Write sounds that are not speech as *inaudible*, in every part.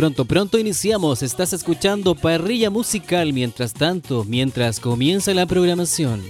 Pronto, pronto, iniciamos. Estás escuchando Parrilla Musical. Mientras tanto, mientras comienza la programación.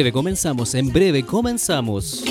Breve comenzamos, en breve comenzamos.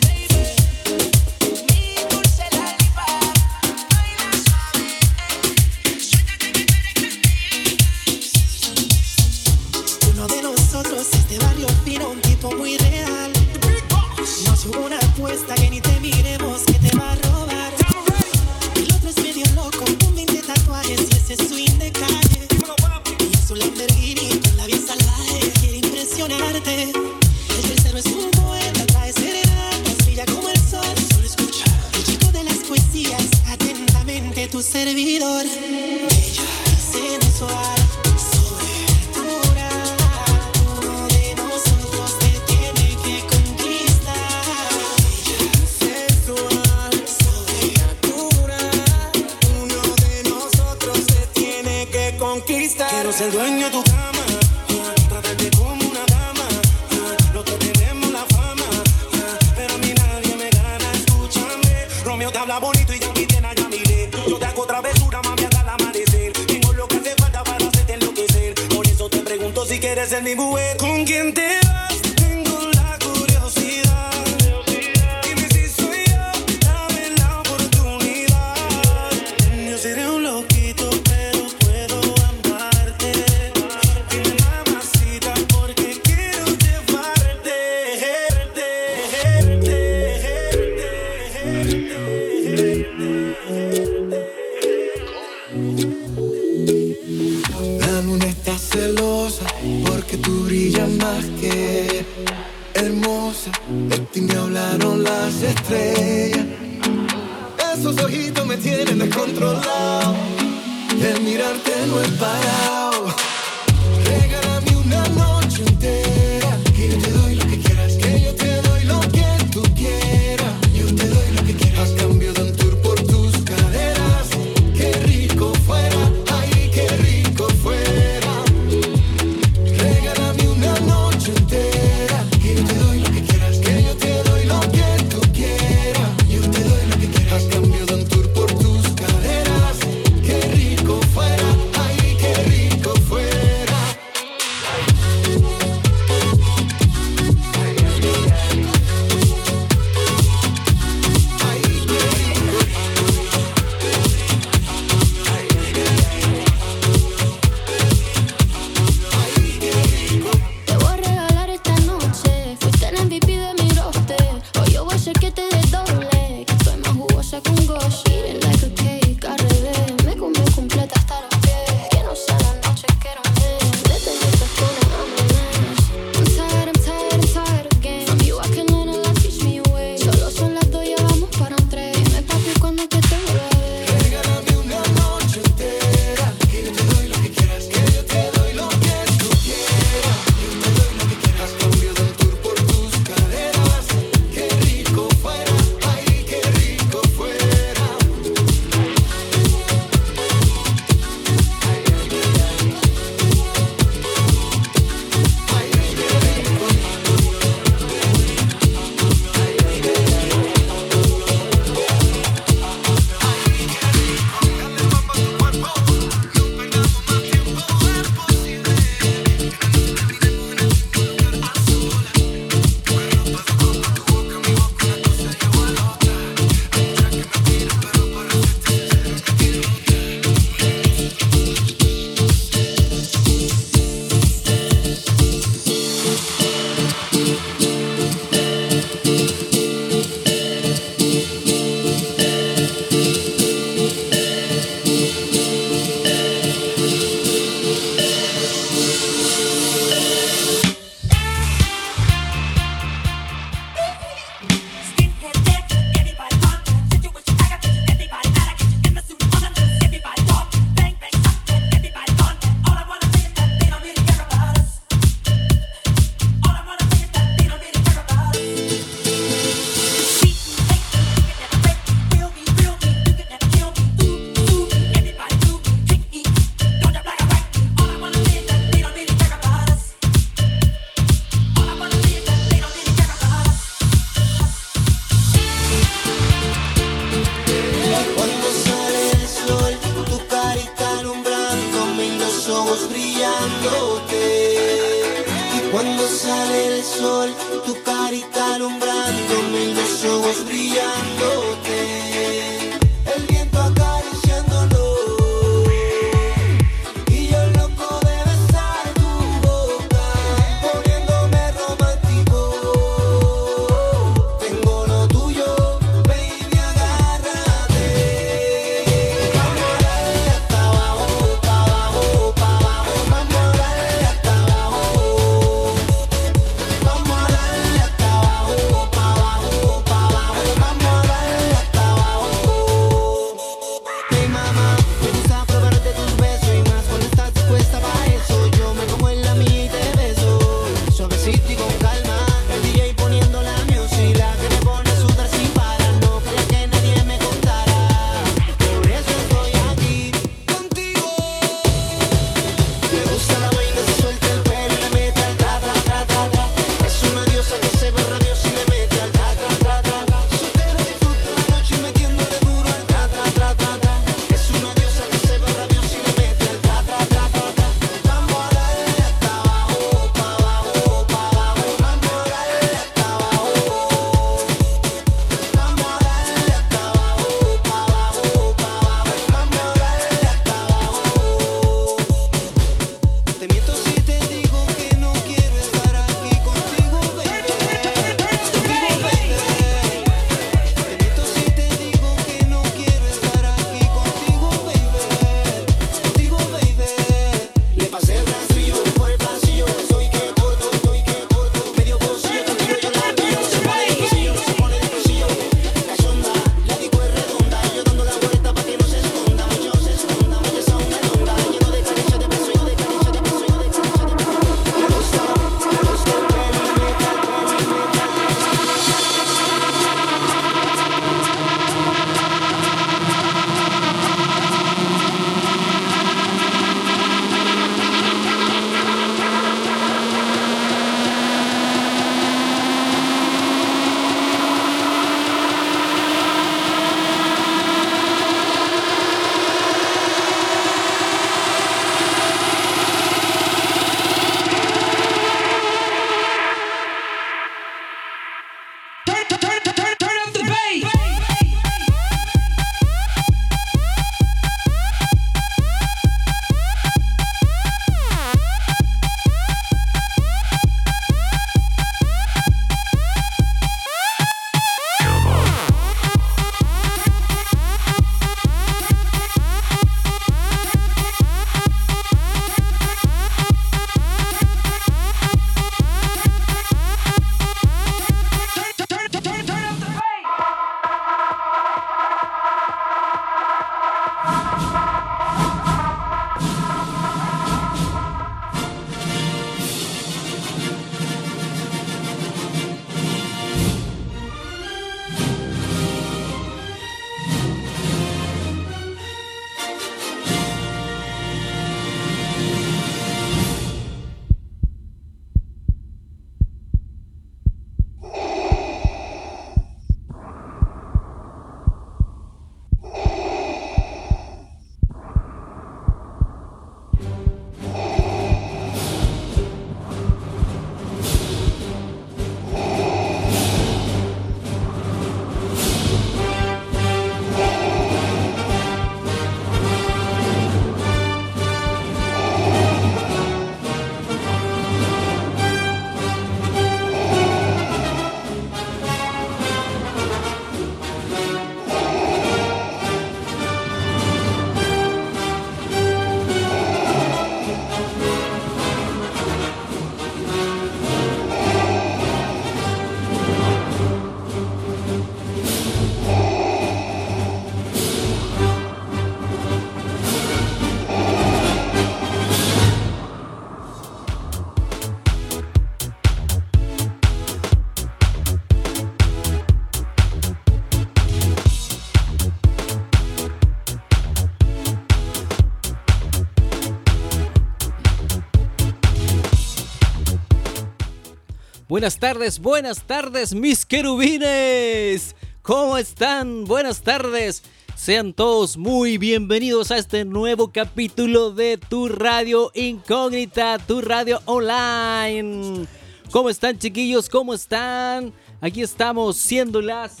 Buenas tardes, buenas tardes, mis querubines. ¿Cómo están? Buenas tardes. Sean todos muy bienvenidos a este nuevo capítulo de Tu Radio Incógnita, Tu Radio Online. ¿Cómo están chiquillos? ¿Cómo están? Aquí estamos siendo las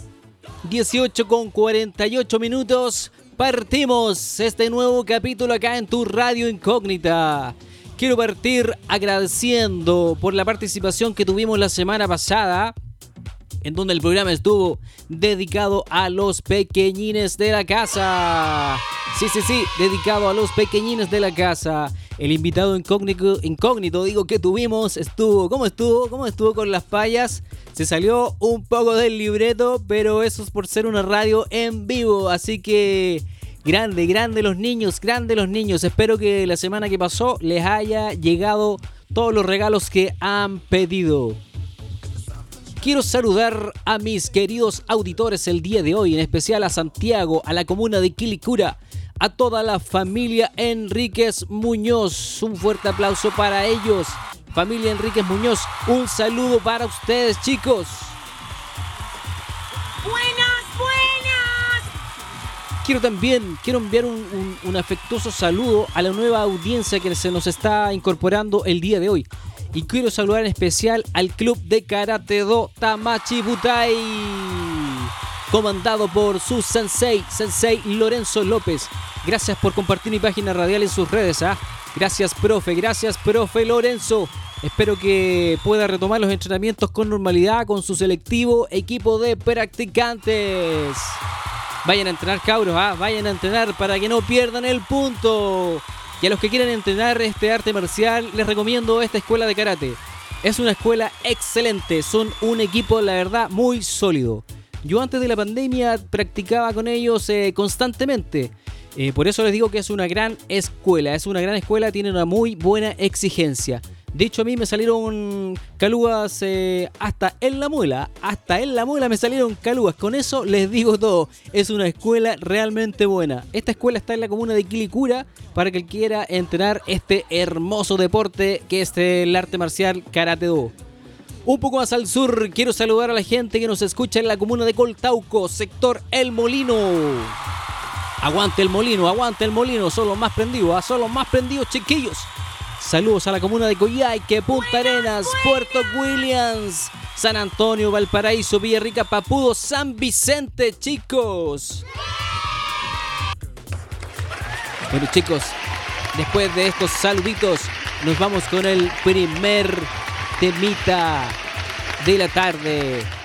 18 con 48 minutos. Partimos este nuevo capítulo acá en Tu Radio Incógnita. Quiero partir agradeciendo por la participación que tuvimos la semana pasada en donde el programa estuvo dedicado a los pequeñines de la casa. Sí, sí, sí, dedicado a los pequeñines de la casa. El invitado incógnito, incógnito, digo que tuvimos, estuvo, ¿cómo estuvo? ¿Cómo estuvo con las payas? Se salió un poco del libreto, pero eso es por ser una radio en vivo, así que grande, grande los niños, grande los niños. Espero que la semana que pasó les haya llegado todos los regalos que han pedido. Quiero saludar a mis queridos auditores el día de hoy, en especial a Santiago, a la comuna de Quilicura, a toda la familia Enríquez Muñoz. Un fuerte aplauso para ellos. Familia Enríquez Muñoz, un saludo para ustedes, chicos. Buenas. Quiero también, quiero enviar un, afectuoso saludo a la nueva audiencia que se nos está incorporando el día de hoy. Y quiero saludar en especial al club de Karate Do Tamachi Butai, comandado por su sensei, sensei Lorenzo López. Gracias por compartir mi página radial en sus redes. ¿ah? Gracias, profe, gracias, profe Lorenzo. Espero que pueda retomar los entrenamientos con normalidad con su selectivo equipo de practicantes. Vayan a entrenar, cabros, ¿ah? vayan a entrenar para que no pierdan el punto. Y a los que quieran entrenar este arte marcial, les recomiendo esta escuela de karate. Es una escuela excelente, son un equipo, la verdad, muy sólido. Yo antes de la pandemia practicaba con ellos eh, constantemente. Eh, por eso les digo que es una gran escuela. Es una gran escuela, tiene una muy buena exigencia. De hecho, a mí me salieron calúas eh, hasta en la muela. Hasta en la muela me salieron calúas. Con eso les digo todo. Es una escuela realmente buena. Esta escuela está en la comuna de Quilicura para que quiera entrenar este hermoso deporte que es el arte marcial Karate Do. Un poco más al sur, quiero saludar a la gente que nos escucha en la comuna de Coltauco, sector El Molino. Aguante el molino, aguante el molino, son los más prendidos, ¿ah? son los más prendidos, chiquillos. Saludos a la comuna de Coyhaique, Punta Arenas, Puerto Williams, San Antonio, Valparaíso, Villarrica, Papudo, San Vicente, chicos. Bueno, chicos, después de estos saluditos, nos vamos con el primer temita de la tarde.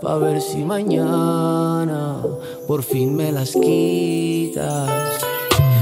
Pa' ver si mañana por fin me las quitas.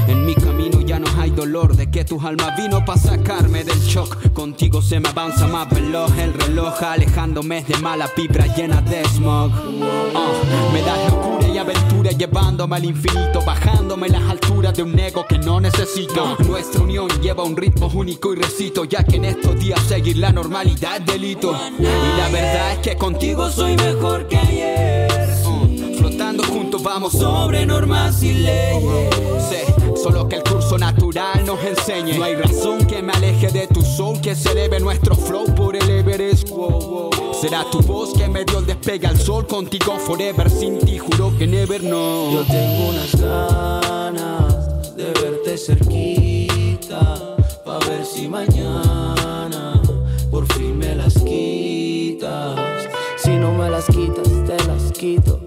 En mi camino ya no hay dolor de que tu alma vino para sacarme del shock. Contigo se me avanza más veloz el reloj, alejándome de mala vibra llena de smog. Uh, me das locura aventura llevándome al infinito, bajándome las alturas de un ego que no necesito. Nuestra unión lleva un ritmo único y recito, ya que en estos días seguir la normalidad delito. Y la verdad es que contigo soy mejor que ayer. Uh, flotando juntos vamos sobre normas y leyes. Sí, solo que el curso natural nos enseñe. No hay razón que me aleje de tu soul, que se eleve nuestro flow por el Everest. Wow. Será tu voz que me dio el despegue al sol, contigo forever, sin ti juro que never no. Yo tengo unas ganas de verte cerquita, pa' ver si mañana por fin me las quitas. Si no me las quitas, te las quito.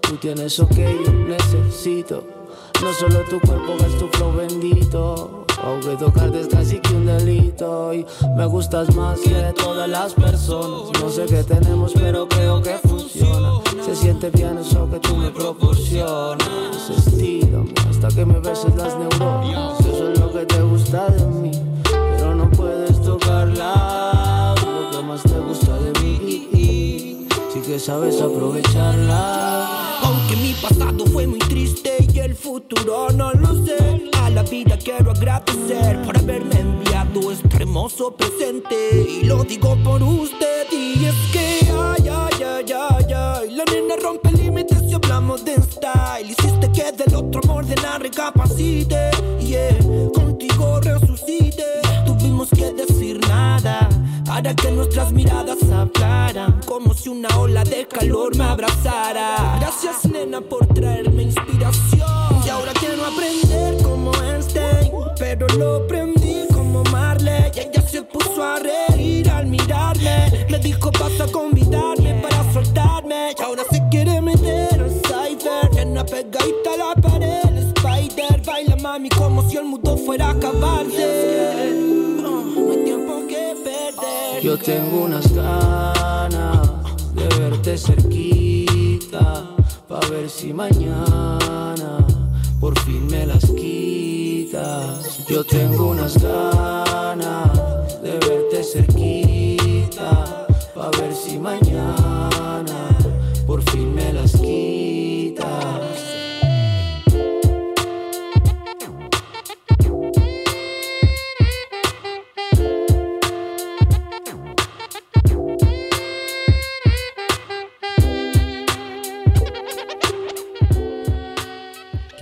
Tú tienes lo que yo necesito. No solo tu cuerpo, es tu flow bendito. Aunque tocarte es casi que un delito. Y me gustas más que todas las personas. No sé qué tenemos, pero creo que funciona. Se siente bien eso que tú me proporcionas. Estilo hasta que me beses las neuronas. Eso es lo que te gusta de mí. Pero no puedes tocarla. Mí. Sí que sabes aprovecharla. Aunque mi pasado fue muy triste y el futuro no lo sé. A la vida quiero agradecer por haberme enviado este hermoso presente. Y lo digo por usted. Y es que, ay, ay, ay, ay, ay. La nena rompe límites si hablamos de style. Hiciste que del otro amor de la recapacite. Yeah, contigo resucite. Tuvimos que para que nuestras miradas hablaran como si una ola de calor me abrazara. Gracias nena por traerme inspiración y ahora quiero aprender como Einstein, pero lo aprendí como Marley. Y ella se puso a reír al mirarme, me dijo vas a convidarme para soltarme y ahora se quiere meter al cyber, en una pegadita a la pared, spider baila mami como si el mundo fuera a acabarse. Yo tengo unas ganas de verte cerquita, pa' ver si mañana por fin me las quitas. Yo tengo unas ganas de verte cerquita, pa' ver si mañana por fin me las quitas.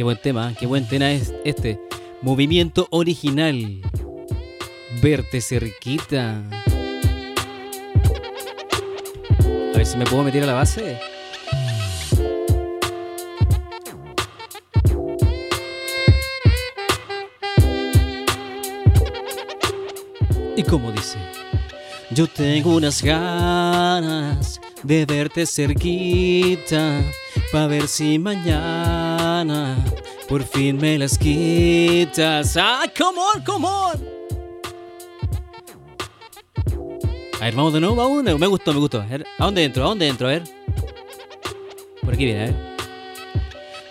Qué buen tema, qué buen tema es este. Movimiento original. Verte cerquita. A ver si me puedo meter a la base. Y como dice, yo tengo unas ganas de verte cerquita, pa' ver si mañana por fin me las quitas. ¡Ah, come on, come on! A ver, vamos de nuevo, vamos de. Me gustó, me gustó. A, ver, ¿a dónde entro? ¿A dónde entro? A ver. Por aquí viene, a ver.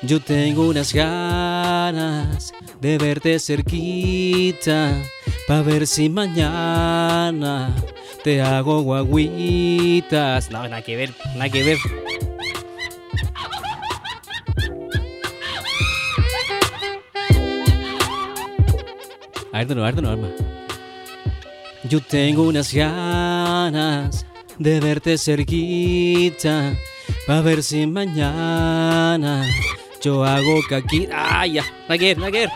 Yo tengo unas ganas de verte cerquita, pa' ver si mañana te hago guaguitas. No, nada que ver, nada que ver. Ver, de nuevo, de nuevo. Yo tengo unas ganas de verte cerquita, pa' ver si mañana yo hago caquita. ¡Ah, ya! Nada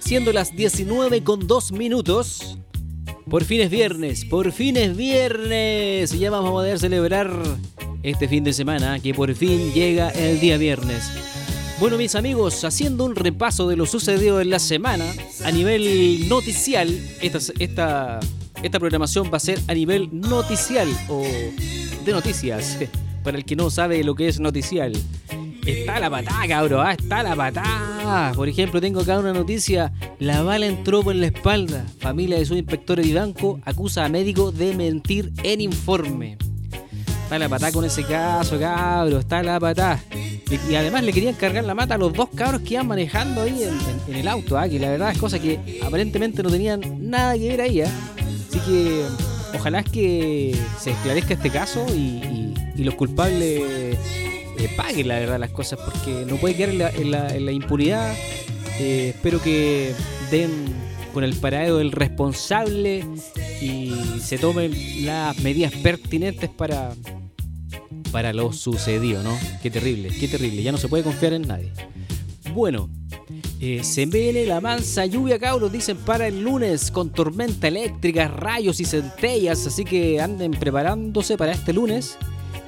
Siendo las 19 con 2 minutos. Por fin es viernes, por fin es viernes. Ya vamos a poder celebrar este fin de semana, que por fin llega el día viernes. Bueno, mis amigos, haciendo un repaso de lo sucedido en la semana a nivel noticial, esta, esta, esta programación va a ser a nivel noticial o de noticias, *laughs* para el que no sabe lo que es noticial. Está la patada, cabrón, ah, está la patada. Por ejemplo, tengo acá una noticia. La bala entró por la espalda. Familia de su inspector Vivanco acusa a médico de mentir en informe. Está la patada con ese caso, cabro. Está la patada. Y además le querían cargar la mata a los dos cabros que iban manejando ahí en, el auto, ¿ah? que la verdad es cosa que aparentemente no tenían nada que ver ahí. ¿ah? Así que ojalá que se esclarezca este caso y los culpables eh, paguen la verdad las cosas porque no puede quedar en la, en la- en la impunidad. Eh, espero que den con el paradero del responsable y se tomen las medidas pertinentes para, para lo sucedido, ¿no? Qué terrible, qué terrible. Ya no se puede confiar en nadie. Bueno, eh, se viene la mansa lluvia, cabros, dicen para el lunes, con tormenta eléctrica, rayos y centellas. Así que anden preparándose para este lunes.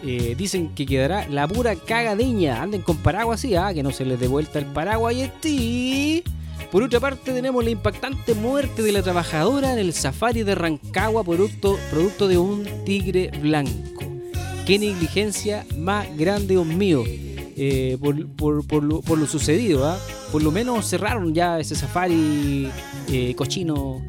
Eh, dicen que quedará la pura cagadeña. Anden con paraguas así, ah, que no se les dé vuelta el paraguas y este. Por otra parte, tenemos la impactante muerte de la trabajadora en el safari de Rancagua, producto, producto de un tigre blanco. Qué negligencia más grande, Dios mío, eh, por, por- por lo, por lo sucedido. ¿ah? Por lo menos cerraron ya ese safari eh, cochino.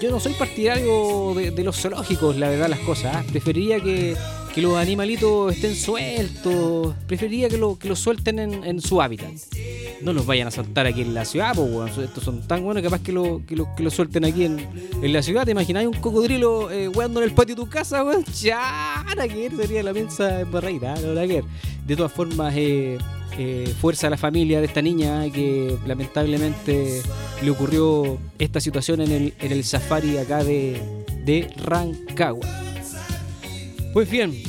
Yo no soy partidario de, de los zoológicos, la verdad, las cosas. ¿ah? Preferiría que, que los animalitos estén sueltos. Preferiría que, lo, que los suelten en, su hábitat. No los vayan a saltar aquí en la ciudad, pues, weón. Estos son tan buenos capaz que lo, que lo, que lo suelten aquí en, en la ciudad. ¿Te imagináis un cocodrilo eh, weando en el patio de tu casa, weón? *laughs* Ya, que sería la mensa en barreira, ver. De todas formas, eh, eh, fuerza a la familia de esta niña que lamentablemente le ocurrió esta situación en el, en el safari acá de, de Rancagua. Pues bien,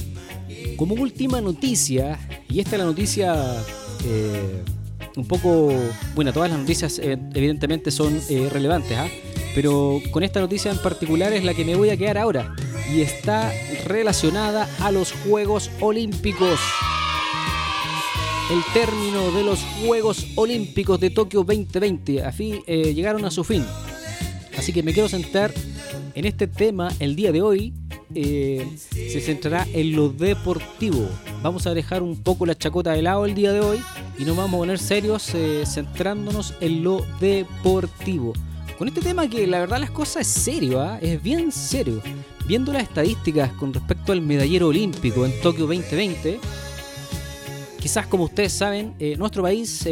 como última noticia, y esta es la noticia eh, un poco, bueno, todas las noticias eh, evidentemente son eh, relevantes, ¿ah? pero con esta noticia en particular es la que me voy a quedar ahora y está relacionada a los Juegos Olímpicos. El término de los Juegos Olímpicos de Tokio 2020 a fin, eh, llegaron a su fin. Así que me quiero centrar en este tema el día de hoy. Eh, se centrará en lo deportivo. Vamos a dejar un poco la chacota de lado el día de hoy y nos vamos a poner serios eh, centrándonos en lo deportivo. Con este tema que la verdad las cosas es serio, ¿ah? es bien serio. Viendo las estadísticas con respecto al medallero olímpico en Tokio 2020, quizás como ustedes saben, eh, nuestro país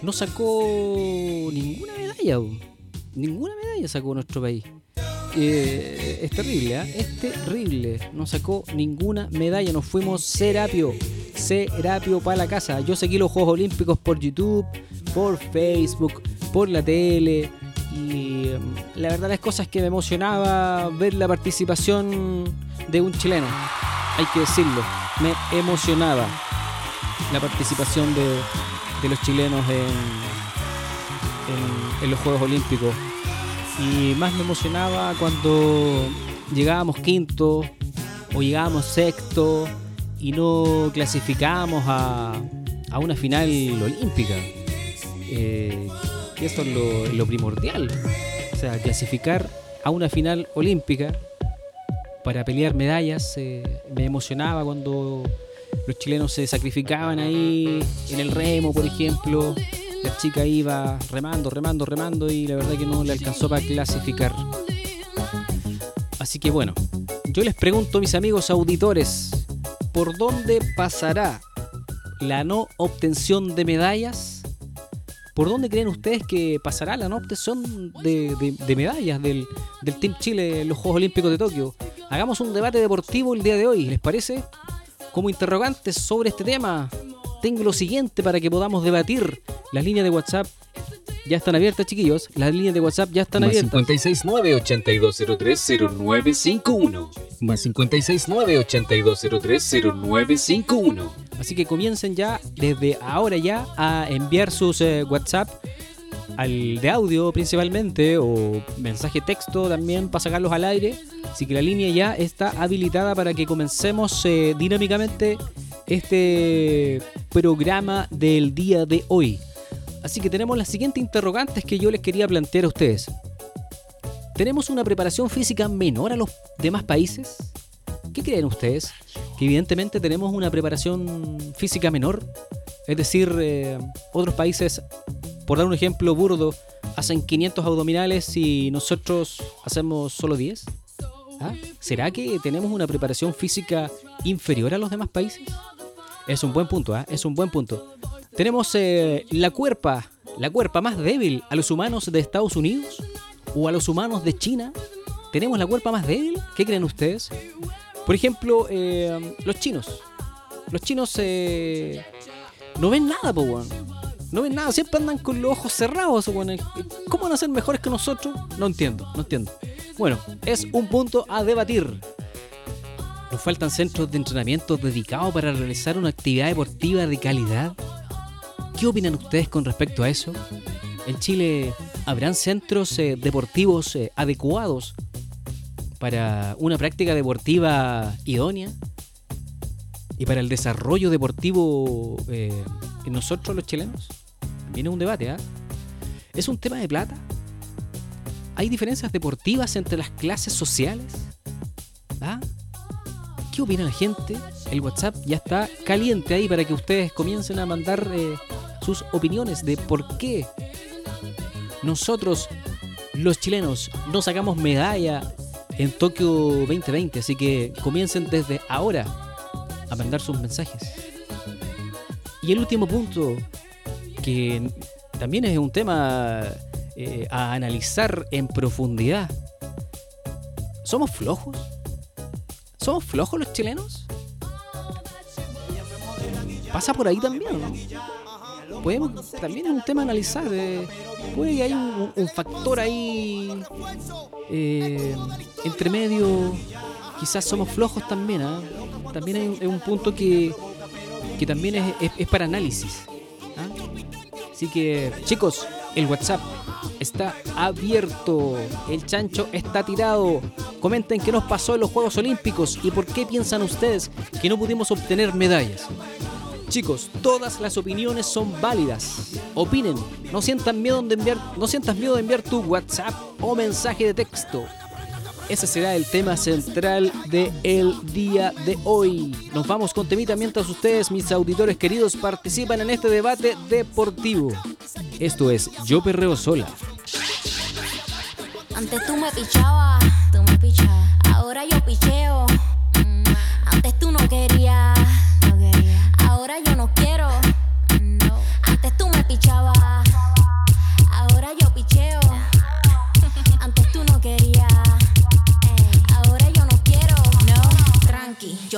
no sacó ninguna medalla. Ninguna medalla sacó nuestro país. Es terrible, ¿ah? es terrible. No sacó ninguna medalla. Nos fuimos serapio. Serapio para la casa. Yo seguí los Juegos Olímpicos por YouTube, por Facebook, por la tele. Y em, la verdad las cosas que me emocionaba ver la participación de un chileno. Hay que decirlo. Me emocionaba la participación de, de los chilenos en, en- en los Juegos Olímpicos. Y más me emocionaba cuando llegábamos quinto o llegábamos sexto y no clasificábamos a, a una final olímpica. Eh, y eso es lo, lo primordial. O sea, clasificar a una final olímpica para pelear medallas. eh, me emocionaba cuando los chilenos se sacrificaban ahí en el remo, por ejemplo. La chica iba remando, remando, remando y la verdad que no le alcanzó para clasificar. Así que bueno, yo les pregunto, mis amigos auditores, ¿por dónde pasará la no obtención de medallas? ¿Por dónde creen ustedes que pasará la no obtención de, de- medallas del, del Team Chile en los Juegos Olímpicos de Tokio? Hagamos un debate deportivo el día de hoy, ¿les parece? Como interrogantes sobre este tema, tengo lo siguiente para que podamos debatir. Las líneas de WhatsApp ya están abiertas, chiquillos. Las líneas de WhatsApp ya están Más abiertas. 569-8203-0951. Más 569-8203-0951. Así que comiencen ya, desde ahora ya, a enviar sus eh, WhatsApp al de audio principalmente o mensaje texto también para sacarlos al aire. Así que la línea ya está habilitada para que comencemos eh, dinámicamente este programa del día de hoy. Así que tenemos las siguientes interrogantes que yo les quería plantear a ustedes. ¿Tenemos una preparación física menor a los demás países? ¿Qué creen ustedes? Que evidentemente tenemos una preparación física menor. Es decir, eh, otros países, por dar un ejemplo burdo, hacen 500 abdominales y nosotros hacemos solo 10. ¿Ah? ¿Será que tenemos una preparación física inferior a los demás países? Es un buen punto, ¿ah? es un buen punto. Tenemos eh, la cuerpa, la cuerpa más débil a los humanos de Estados Unidos o a los humanos de China. ¿Tenemos la cuerpa más débil? ¿Qué creen ustedes? Por ejemplo, eh, los chinos. Los chinos eh, no ven nada, po. No ven nada, siempre andan con los ojos cerrados. ¿Cómo van a ser mejores que nosotros? No entiendo, no entiendo. Bueno, es un punto a debatir. ¿Nos faltan centros de entrenamiento dedicados para realizar una actividad deportiva de calidad? ¿Qué opinan ustedes con respecto a eso? ¿En Chile habrán centros eh, deportivos eh, adecuados para una práctica deportiva idónea? ¿Y para el desarrollo deportivo eh, en nosotros los chilenos? También es un debate, ¿ah? ¿Es un tema de plata? ¿Hay diferencias deportivas entre las clases sociales? ¿Ah? ¿Qué opina la gente? El WhatsApp ya está caliente ahí para que ustedes comiencen a mandar eh, sus opiniones de por qué nosotros, los chilenos, no sacamos medalla en Tokio 2020. Así que comiencen desde ahora a mandar sus mensajes. Y el último punto, que también es un tema eh, a analizar en profundidad. ¿Somos flojos? ¿Somos flojos los chilenos? Pasa por ahí también, ¿no? Podemos, también es un tema a analizar. eh, puede que haya un, factor ahí eh, entre medio. Quizás somos flojos también, ¿ah? También hay es un punto que, que también es para análisis. Así que, chicos, el WhatsApp está abierto. El chancho está tirado. Comenten qué nos pasó en los Juegos Olímpicos y por qué piensan ustedes que no pudimos obtener medallas. Chicos, todas las opiniones son válidas. Opinen, no sientan miedo de enviar, no sientas miedo de enviar tu WhatsApp o mensaje de texto. Ese será el tema central del día de hoy. Nos vamos con temita mientras ustedes, mis auditores queridos, participan en este debate deportivo. Esto es Yo Perreo Sola. Antes tú me pichabas, tú me pichabas. Ahora yo picheo. Mm, Antes tú no querías, no quería. Ahora yo no quiero. No. Antes tú me pichabas.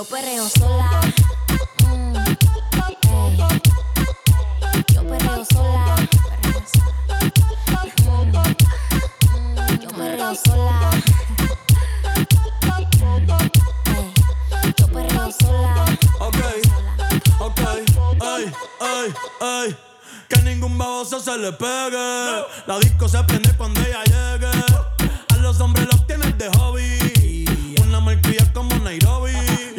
Yo perreo sola. Mm. Yo perreo sola. Mm. Yo perreo sola. Ey, Yo ay, ay, ay. Que ningún baboso se le pegue. La disco se prende cuando ella llegue. A los hombres los tienes de hobby. Una marquilla como Nairobi.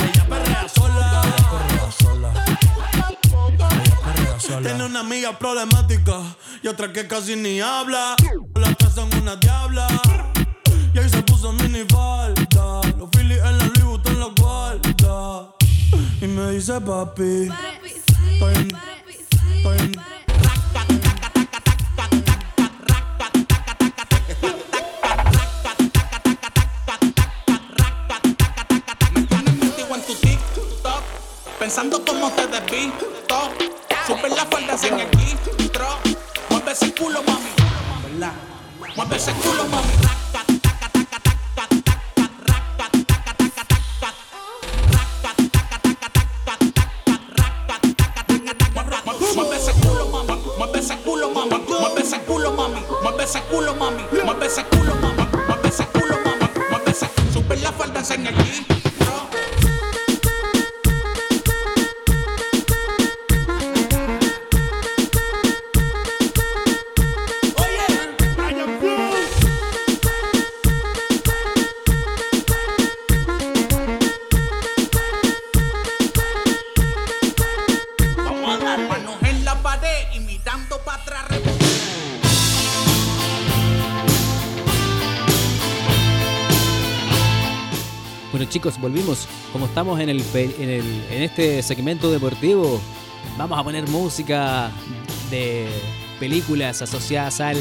Ella perrea sola. Ella perrea sola. Tiene una amiga problemática y otra que casi ni habla. Las tres son una diabla. Y ahí se puso mini falta. Los Phillies en la Louis Vuitton los guarda. Y me dice papi. Estoy en, estoy en- Contigo pensando cómo te desvisto. Super la falda sin el gistro. Mueve ese culo, mami. ¿Verdad? Mueve ese culo, mami. Mueve ese culo, mami. Mueve ese culo, mami. Mueve ese culo, mami. Mueve ese culo, mami. Mueve ese culo, mami. Mueve ese culo, mami. Mueve ese Super la falda enseña el gistro. Chicos, volvimos. Como estamos en, el, en este segmento deportivo, vamos a poner música de películas asociadas al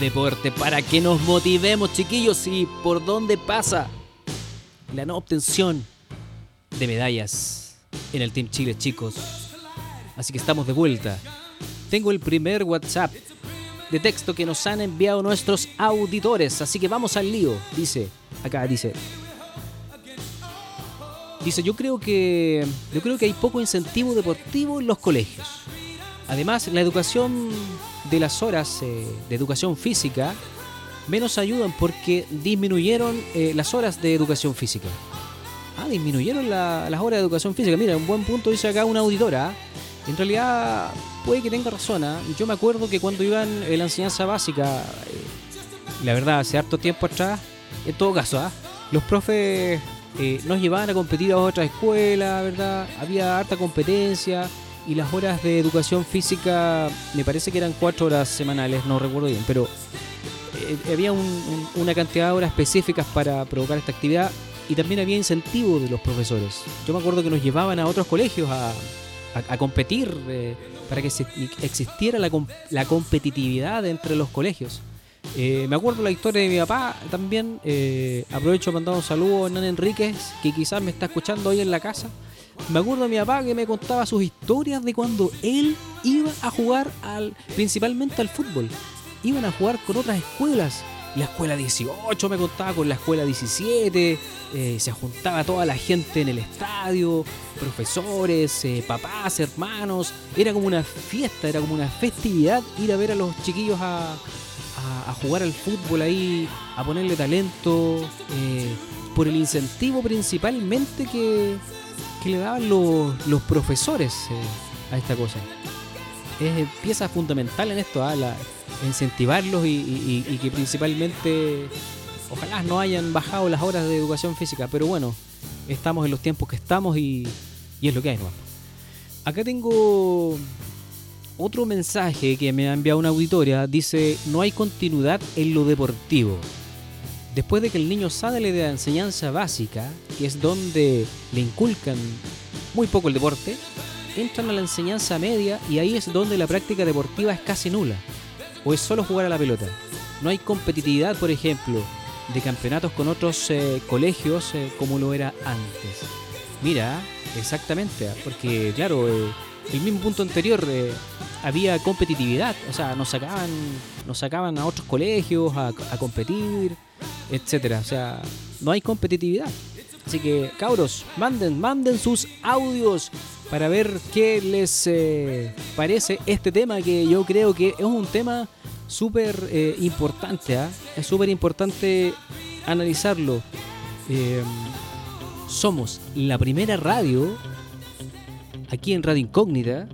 deporte para que nos motivemos chiquillos y por dónde pasa la no obtención de medallas en el Team Chile chicos. Así que estamos de vuelta. Tengo el primer WhatsApp de texto que nos han enviado nuestros auditores, así que vamos al lío. Dice, acá dice, Dice, yo creo que yo creo que hay poco incentivo deportivo en los colegios. Además, la educación de las horas eh, de educación física menos ayudan porque disminuyeron eh, las horas de educación física. Ah, disminuyeron la- las horas de educación física. Mira, un buen punto dice acá una auditora. En realidad, puede que tenga razón. ¿ah? Yo me acuerdo que cuando iban en la enseñanza básica, eh, la verdad, hace harto tiempo atrás, en todo caso, ¿ah? los profes eh, nos llevaban a competir a otras escuelas, ¿verdad? Había harta competencia y las horas de educación física me parece que eran cuatro horas semanales, no recuerdo bien, pero eh, había un- un- una cantidad de horas específicas para provocar esta actividad y también había incentivo de los profesores. Yo me acuerdo que nos llevaban a otros colegios a, a- competir eh, para que existiera la, la competitividad entre los colegios. Eh, me acuerdo la historia de mi papá también. eh, aprovecho para mandar un saludo a Hernán Enríquez, que quizás me está escuchando hoy en la casa. Me acuerdo de mi papá que me contaba sus historias de cuando él iba a jugar al, principalmente al fútbol. Iban a jugar con otras escuelas. La escuela 18 me contaba con la escuela 17. eh, se juntaba toda la gente en el estadio, profesores, eh, papás, hermanos. Era como una fiesta, era como una festividad ir a ver a los chiquillos a, a- jugar al fútbol ahí, a ponerle talento, eh, por el incentivo principalmente que, le daban los, profesores eh, a esta cosa. Es pieza fundamental en esto, ah, la- incentivarlos y que principalmente ojalá no hayan bajado las horas de educación física, pero bueno, estamos en los tiempos que estamos y, y es lo que hay. ¿no? Acá tengo otro mensaje que me ha enviado una auditoria. Dice, no hay continuidad en lo deportivo. Después de que el niño sale de la enseñanza básica, que es donde le inculcan muy poco el deporte, entran a la enseñanza media y ahí es donde la práctica deportiva es casi nula. O es solo jugar a la pelota. No hay competitividad, por ejemplo, de campeonatos con otros eh, colegios eh, como lo era antes. Mira, exactamente, porque claro, eh, el mismo punto anterior eh, había competitividad, o sea, nos sacaban, nos sacaban a otros colegios a, competir, etcétera. O sea, no hay competitividad. Así que, cabros, manden, manden sus audios para ver qué les eh, parece este tema que yo creo que es un tema súper eh, importante. ¿ah? Es súper importante analizarlo. Eh, somos la primera radio aquí en Radio Incógnita,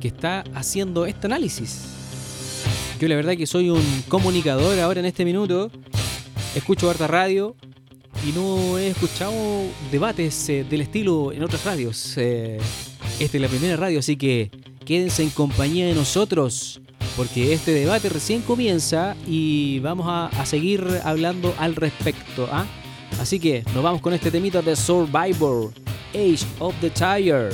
que está haciendo este análisis. Yo la verdad que soy un comunicador ahora en este minuto, escucho harta radio y no he escuchado debates eh, del estilo en otras radios. Eh, esta es la primera radio, así que quédense en compañía de nosotros, porque este debate recién comienza y vamos a, seguir hablando al respecto. ¿ah? Así que nos vamos con este temita de Survivor. age of the tire.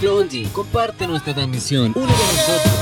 Blondie. Comparte nuestra transmisión. Únete a nosotros.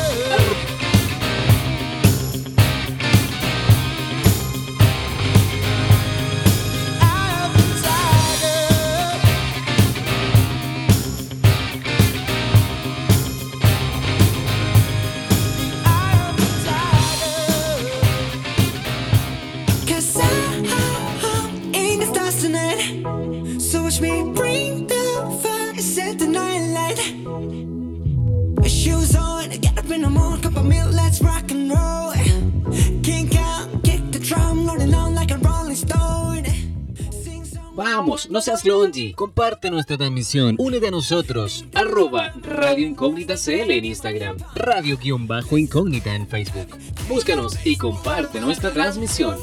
Comparte nuestra transmisión. Únete a nosotros. Arroba Radio Incógnita CL en Instagram. Radio-Incógnita en Facebook. Búscanos y comparte nuestra transmisión.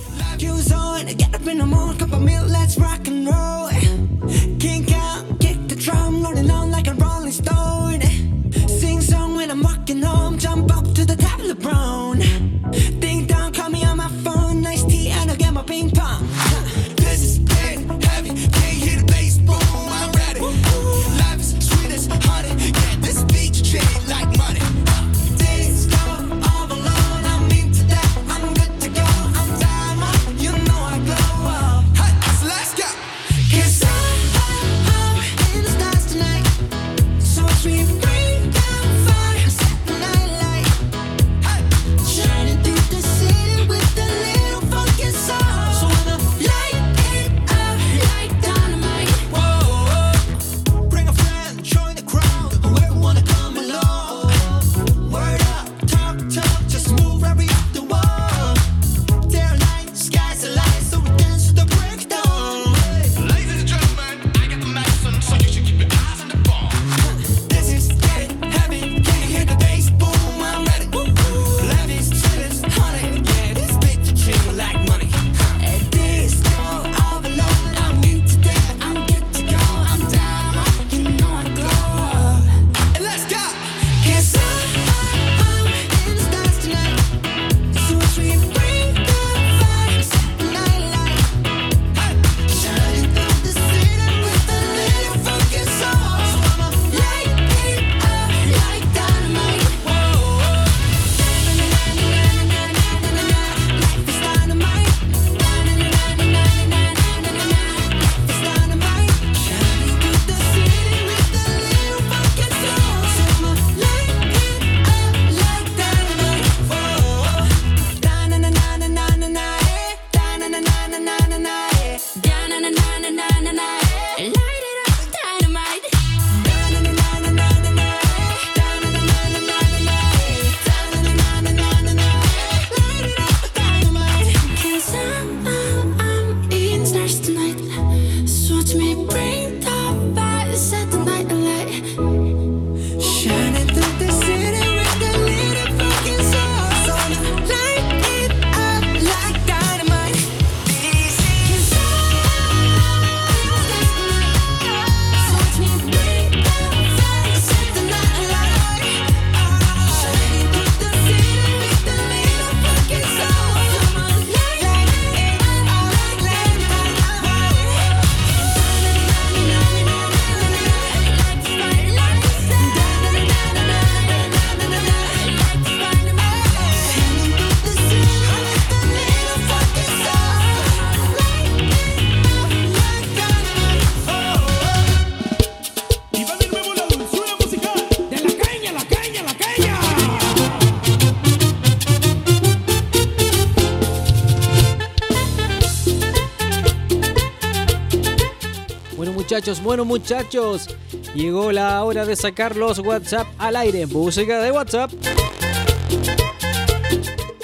Muchachos, bueno muchachos. Llegó la hora de sacar los WhatsApp al aire. Música de WhatsApp.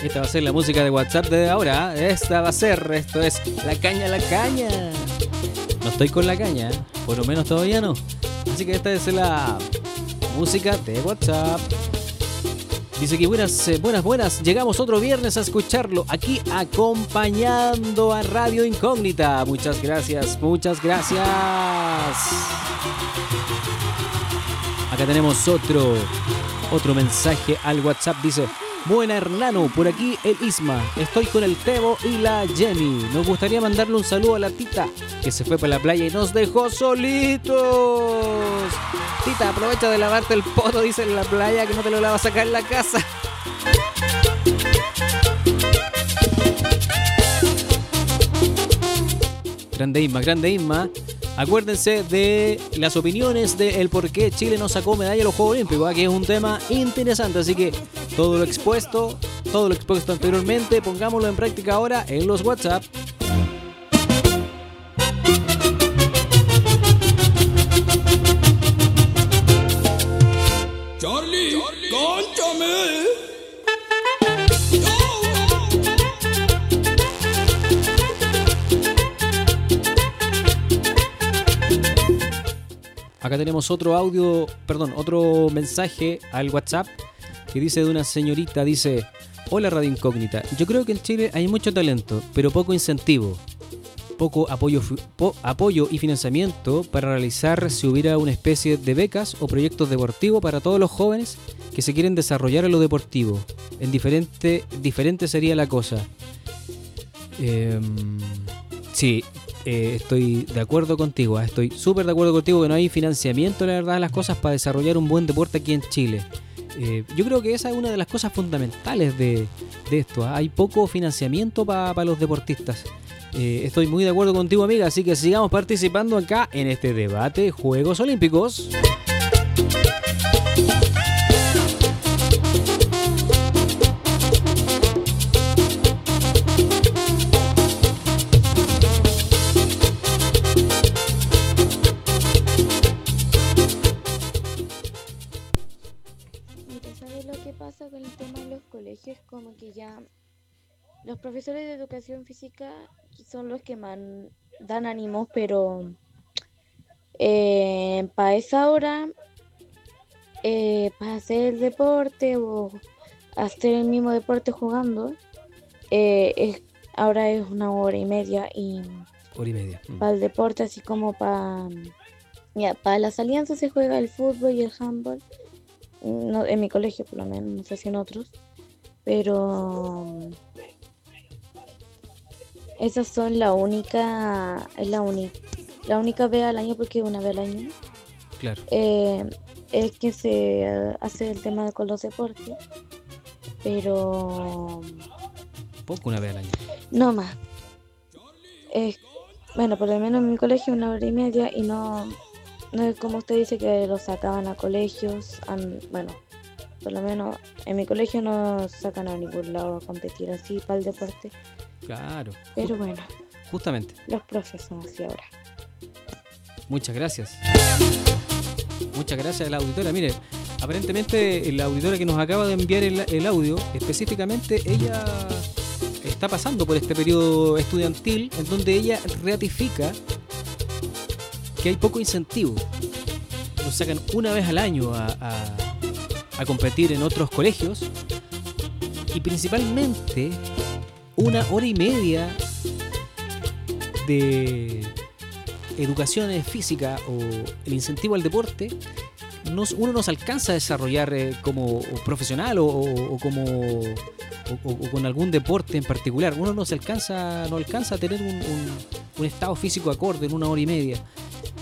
Esta va a ser la música de WhatsApp de ahora. Esta va a ser, esto es la caña, la caña. No estoy con la caña, por lo menos todavía no. Así que esta es la música de WhatsApp. Dice que buenas, eh, buenas, buenas. Llegamos otro viernes a escucharlo aquí acompañando a Radio Incógnita. Muchas gracias, muchas gracias. Acá tenemos otro, otro mensaje al WhatsApp. Dice, buena Hernano, por aquí el Isma. Estoy con el Tebo y la Jenny. Nos gustaría mandarle un saludo a la Tita, que se fue para la playa y nos dejó solitos. Tita, aprovecha de lavarte el poto, dice en la playa, que no te lo lavas acá en la casa. Grande Isma, grande Isma. Acuérdense de las opiniones de el por qué Chile no sacó medalla en los Juegos Olímpicos, que es un tema interesante. Así que todo lo expuesto, todo lo expuesto anteriormente, pongámoslo en práctica ahora en los WhatsApp. Acá tenemos otro audio, perdón, otro mensaje al WhatsApp que dice de una señorita, dice, hola Radio Incógnita, yo creo que en Chile hay mucho talento, pero poco incentivo, poco apoyo, apoyo y financiamiento para realizar si hubiera una especie de becas o proyectos deportivos para todos los jóvenes que se quieren desarrollar en lo deportivo. En diferente, diferente sería la cosa. Em, sí, eh, estoy de acuerdo contigo, ah, estoy súper de acuerdo contigo que no hay financiamiento, la verdad, de las cosas para desarrollar un buen deporte aquí en Chile. Eh, yo creo que esa es una de las cosas fundamentales de, de esto. ah, Hay poco financiamiento para los deportistas. Eh, estoy muy de acuerdo contigo, amiga, así que sigamos participando acá en este debate Juegos Olímpicos. Colegios? Como que ya los profesores de educación física son los que más dan ánimos, pero para esa hora, para hacer el deporte o hacer el mismo deporte jugando, eh, es, ahora es una hora y media y Hora y media. Mm. para el deporte, así como para... Ya, para las alianzas se juega el fútbol y el handball. No, en mi colegio por lo menos, no sé si en otros. Pero esas son la única, es la única, la única vez al año porque una vez al año Claro. eh, es que se hace el tema con los deportes. Pero Poco una vez al año. no más. Es, bueno, por lo menos en mi colegio una hora y media y no, no es como usted dice que los sacaban a colegios. bueno, por lo menos en mi colegio no sacan a ningún lado a competir así para el deporte. Claro. Pero bueno, Justamente. los profes son así ahora. Muchas gracias. Muchas gracias a la auditora. Mire, aparentemente la auditora que nos acaba de enviar el, el audio, específicamente ella está pasando por este periodo estudiantil en donde ella ratifica que hay poco incentivo. Nos sacan una vez al año a, a- a competir en otros colegios y principalmente una hora y media de educación física o el incentivo al deporte, nos- uno no se alcanza a desarrollar eh, como profesional o, como con algún deporte en particular. Uno no se alcanza, no alcanza a tener un estado físico acorde en una hora y media.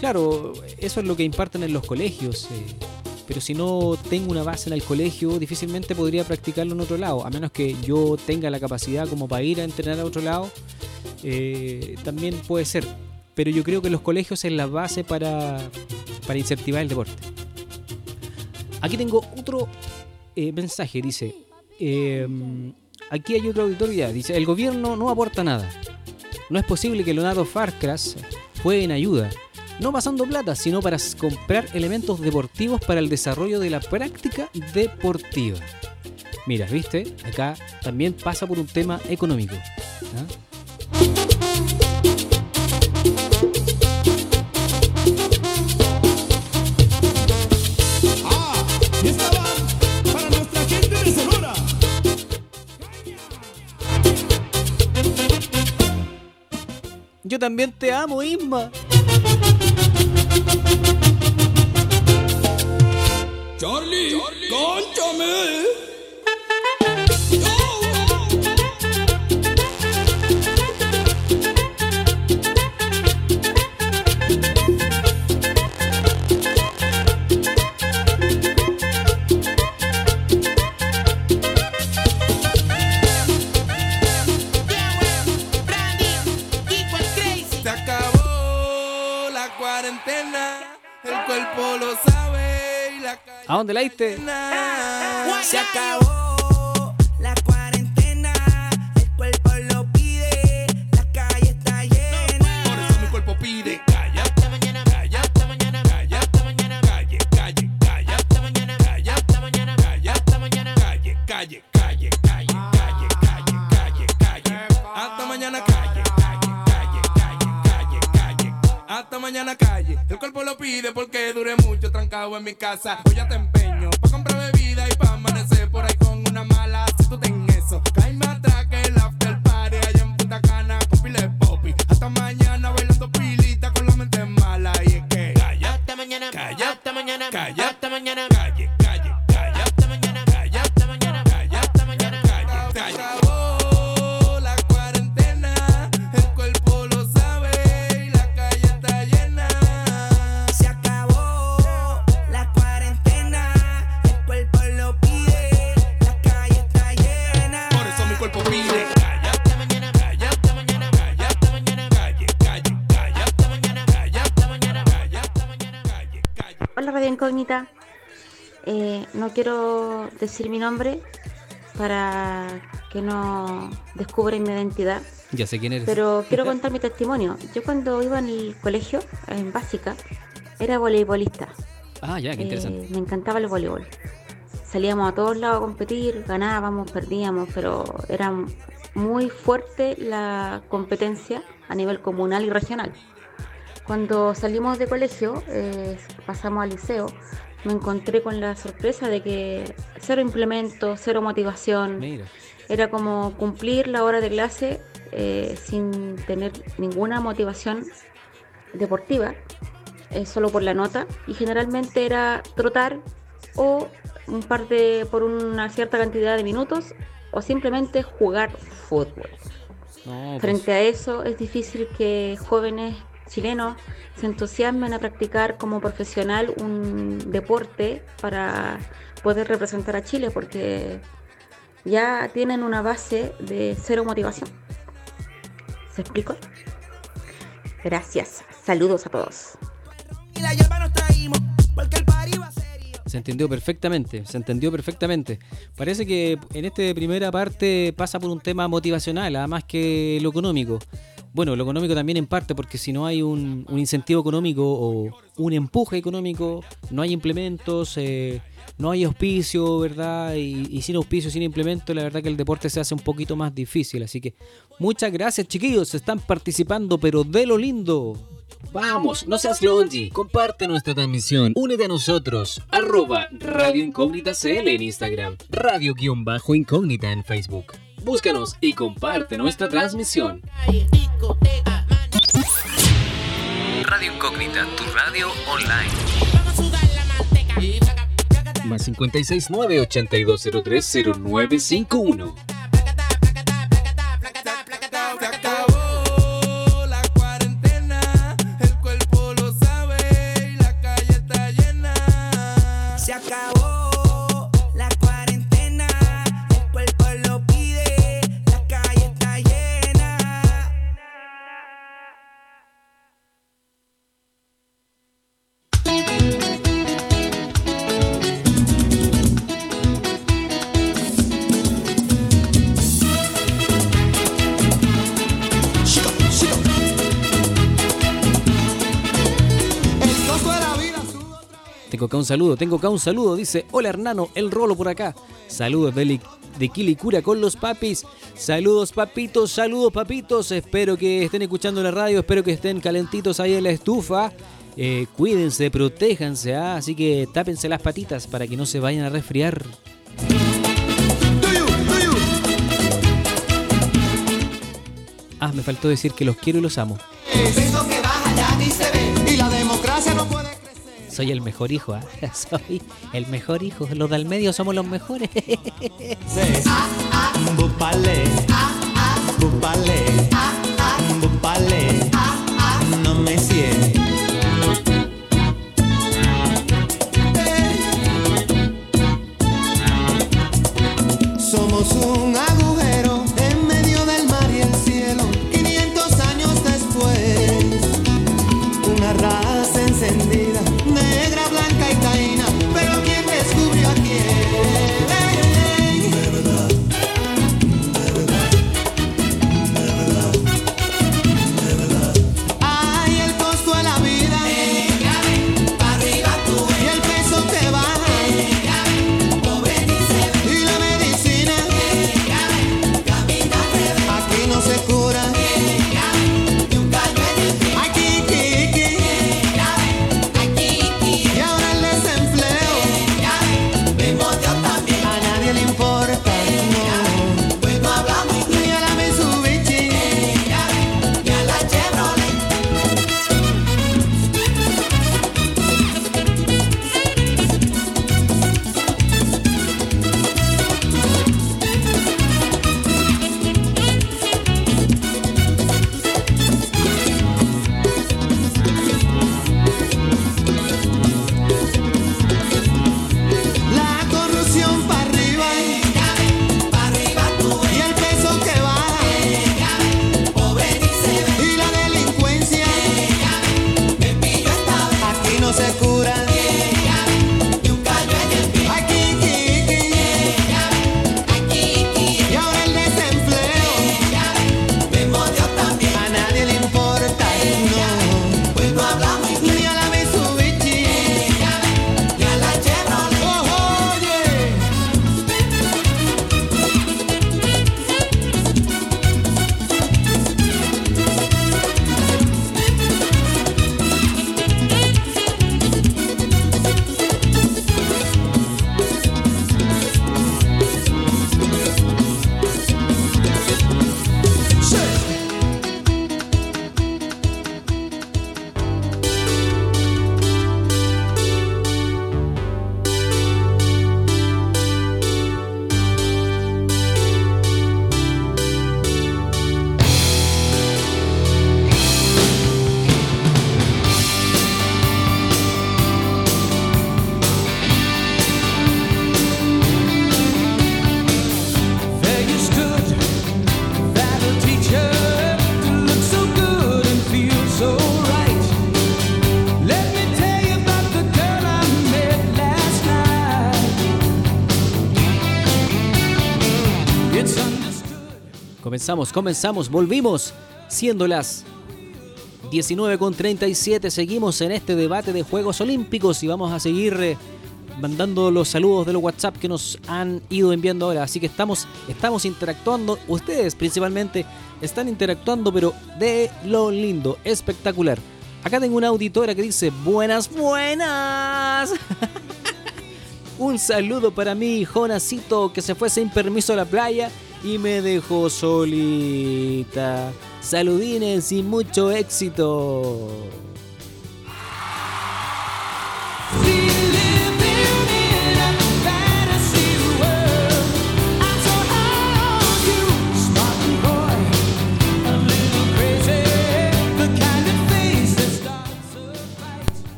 Claro, eso es lo que imparten en los colegios. eh, pero si no tengo una base en el colegio, difícilmente podría practicarlo en otro lado, a menos que yo tenga la capacidad como para ir a entrenar a otro lado, eh, también puede ser. Pero yo creo que los colegios es la base para, para incentivar el deporte. Aquí tengo otro eh, mensaje, dice, eh, aquí hay otro auditorio ya, dice, el gobierno no aporta nada. No es posible que Leonardo Farcras juegue en ayuda. No pasando plata, sino para comprar elementos deportivos para el desarrollo de la práctica deportiva. Mira, viste, acá también pasa por un tema económico. ¿ah? Y esta va para nuestra gente de Sonora. Yo también te amo, Isma. Charlie, Charlie. Conchame. ¿A dónde la cuarentena. El cuerpo lo pide. La calle está llena. Por eso mi cuerpo pide. Mañana. Calla mañana. Mañana. Mañana. Mañana. Mañana. El cuerpo lo pide porque dure mucho trancado en mi casa. Hoy ya te empeño pa' comprar bebida y pa' amanecer por ahí con una mala. Si tú ten eso, caíme atrás Incógnita. Eh, no quiero decir mi nombre para que no descubran mi identidad, Ya sé quién eres. pero quiero *laughs* contar mi testimonio. Yo cuando iba en el colegio, en básica, era voleibolista. Ah, ya, qué Eh, interesante. me encantaba el voleibol. Salíamos a todos lados a competir, ganábamos, perdíamos, pero era muy fuerte la competencia a nivel comunal y regional. Cuando salimos de colegio, eh, pasamos al liceo, me encontré con la sorpresa de que cero implemento, cero motivación. Mira. Era como cumplir la hora de clase eh, sin tener ninguna motivación deportiva, eh, solo por la nota. Y generalmente era trotar o un par de, por una cierta cantidad de minutos o simplemente jugar fútbol. No, pues, Frente a eso es difícil que jóvenes chilenos se entusiasmen a practicar como profesional un deporte para poder representar a Chile porque ya tienen una base de cero motivación. ¿Se explicó? Gracias. Saludos a todos. Se entendió perfectamente, se entendió perfectamente. Parece que en esta primera parte pasa por un tema motivacional, además que lo económico. Bueno, lo económico también en parte, porque si no hay un, incentivo económico o un empuje económico, no hay implementos, eh, no hay auspicio, ¿verdad? Y, y sin auspicio, sin implemento, la verdad que el deporte se hace un poquito más difícil. Así que muchas gracias, chiquillos, están participando, pero de lo lindo. Vamos, no seas longy. Comparte nuestra transmisión. Únete a nosotros. Arroba Radio Incógnita CL en Instagram. Radio-Incógnita en Facebook. Búscanos y comparte nuestra transmisión. Radio Incógnita, tu radio online. Más 569 8203 0951. Saludo, tengo acá un saludo. Dice, hola Hernano, el rolo por acá. Saludos de, de Quilicura con los papis. Saludos papitos, saludos papitos. Espero que estén escuchando la radio, espero que estén calentitos ahí en la estufa. Eh, cuídense, protéjanse, ¿ah? así que tápense las patitas para que no se vayan a resfriar. Ah, me faltó decir que los quiero y los amo. Soy el mejor hijo, ¿ah? *laughs* Soy el mejor hijo. Los del medio somos los mejores. No me. Somos un Comenzamos, comenzamos, volvimos, siendo las 19 con 37, seguimos en este debate de Juegos Olímpicos y vamos a seguir eh, mandando los saludos de los WhatsApp que nos han ido enviando ahora, así que estamos, estamos interactuando, ustedes principalmente están interactuando, pero de lo lindo, espectacular. Acá tengo una auditora que dice, buenas, buenas. *laughs* Un saludo para mí, Jonacito, que se fue sin permiso a la playa y me dejó solita. Saludines y mucho éxito.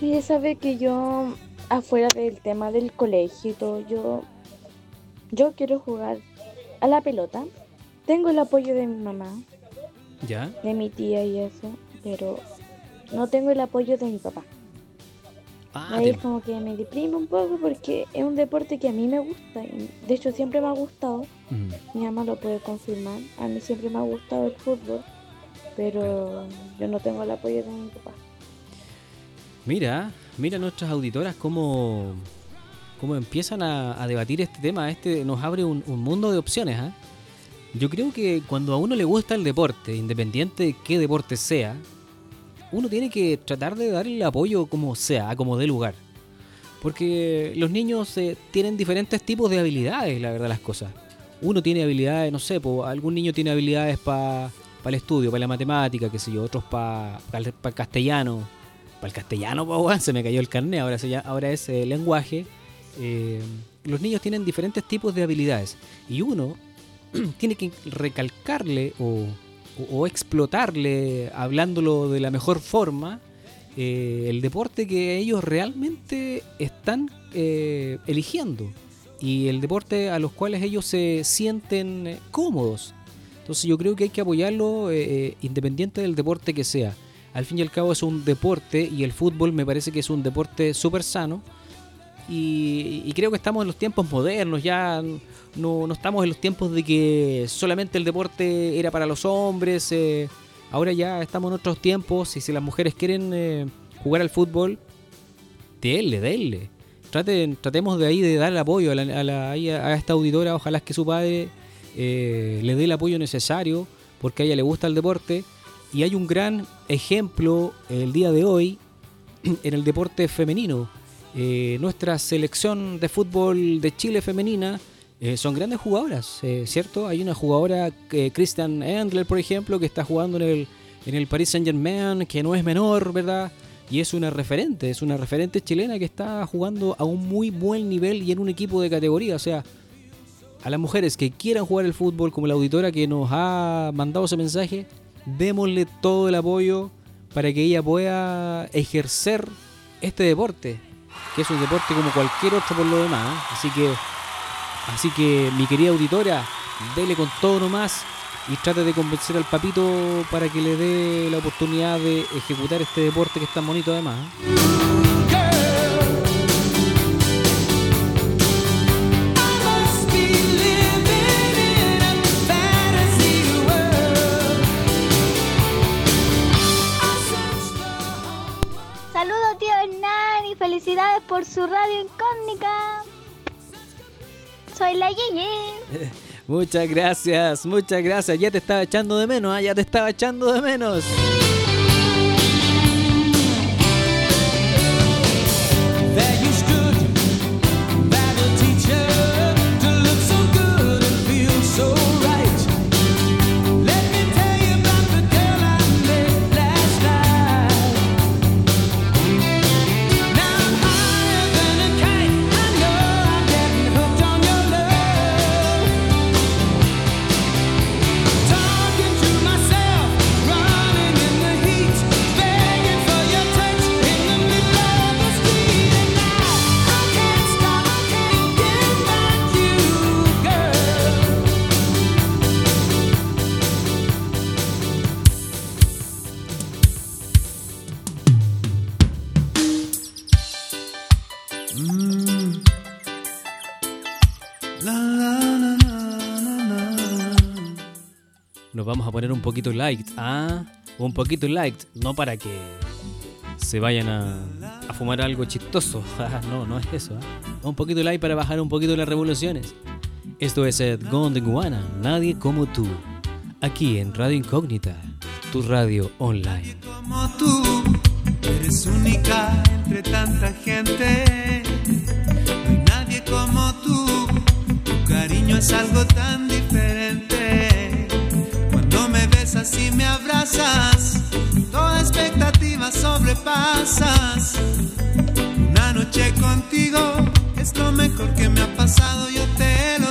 Mire, sabe que yo, afuera del tema del colegio y todo, yo, yo quiero jugar a la pelota. Tengo el apoyo de mi mamá, ¿Ya? de mi tía y eso, pero no tengo el apoyo de mi papá. Ah, Ahí te- como que me deprime un poco porque es un deporte que a mí me gusta. y De hecho, siempre me ha gustado. Mm. Mi mamá lo puede confirmar. A mí siempre me ha gustado el fútbol, pero yo no tengo el apoyo de mi papá. Mira, Mira nuestras auditoras cómo, cómo empiezan a, a debatir este tema. Este nos abre un, un mundo de opciones. ¿ah? Yo creo que cuando a uno le gusta el deporte, independiente de qué deporte sea, uno tiene que tratar de darle el apoyo como sea, como dé lugar. Porque los niños eh, tienen diferentes tipos de habilidades, la verdad, las cosas. Uno tiene habilidades, no sé, po, algún niño tiene habilidades para el estudio, para la matemática, qué sé yo, otros para el castellano. Para el castellano, po, se me cayó el carnet, ahora, ahora es eh, lenguaje. Eh, los niños tienen diferentes tipos de habilidades. Y uno *clears throat* tiene que recalcarle o, explotarle, hablándolo de la mejor forma, eh, el deporte que ellos realmente están eh, eligiendo y el deporte a los cuales ellos se sienten cómodos. Entonces yo creo que hay que apoyarlo eh, independiente del deporte que sea. Al fin y al cabo es un deporte y el fútbol me parece que es un deporte súper sano. Y, creo que estamos en los tiempos modernos, ya no, no estamos en los tiempos de que solamente el deporte era para los hombres. eh, ahora ya estamos en otros tiempos y si las mujeres quieren eh, jugar al fútbol, denle, denle. Traten, tratemos de ahí de dar el apoyo a, la- esta auditora, ojalá que su padre eh, le dé el apoyo necesario porque a ella le gusta el deporte. Y hay un gran ejemplo el día de hoy en el deporte femenino. Eh, nuestra selección de fútbol de Chile femenina eh, son grandes jugadoras, eh, ¿cierto? Hay una jugadora, eh, Christian Endler, por ejemplo, que está jugando en el, en el Paris Saint Germain, que no es menor, ¿verdad? Y es una referente, es una referente chilena que está jugando a un muy buen nivel y en un equipo de categoría. O sea, a las mujeres que quieran jugar el fútbol, como la auditora que nos ha mandado ese mensaje, démosle todo el apoyo para que ella pueda ejercer este deporte, que es un deporte como cualquier otro por lo demás. ¿eh? Así que, así que mi querida auditora, dele con todo nomás y trate de convencer al papito para que le dé la oportunidad de ejecutar este deporte que es tan bonito además. ¿eh? Felicidades por su radio incógnita. Soy la Yeye. *laughs* Muchas gracias, muchas gracias. Ya te estaba echando de menos, ¿ah? ya te estaba echando de menos. A poner un poquito light, ¿ah? Un poquito light, no para que se vayan a, a fumar algo chistoso. *laughs* no, no es eso, ¿ah? Un poquito light para bajar un poquito las revoluciones. Esto es Ed Golden Guana, nadie como tú. Aquí en Radio Incógnita, tu radio online. como tú eres única entre tanta gente. No hay nadie como tú. Tu cariño es algo tan diferente. Besas y me abrazas, toda expectativa sobrepasas. Una noche contigo es lo mejor que me ha pasado, yo te lo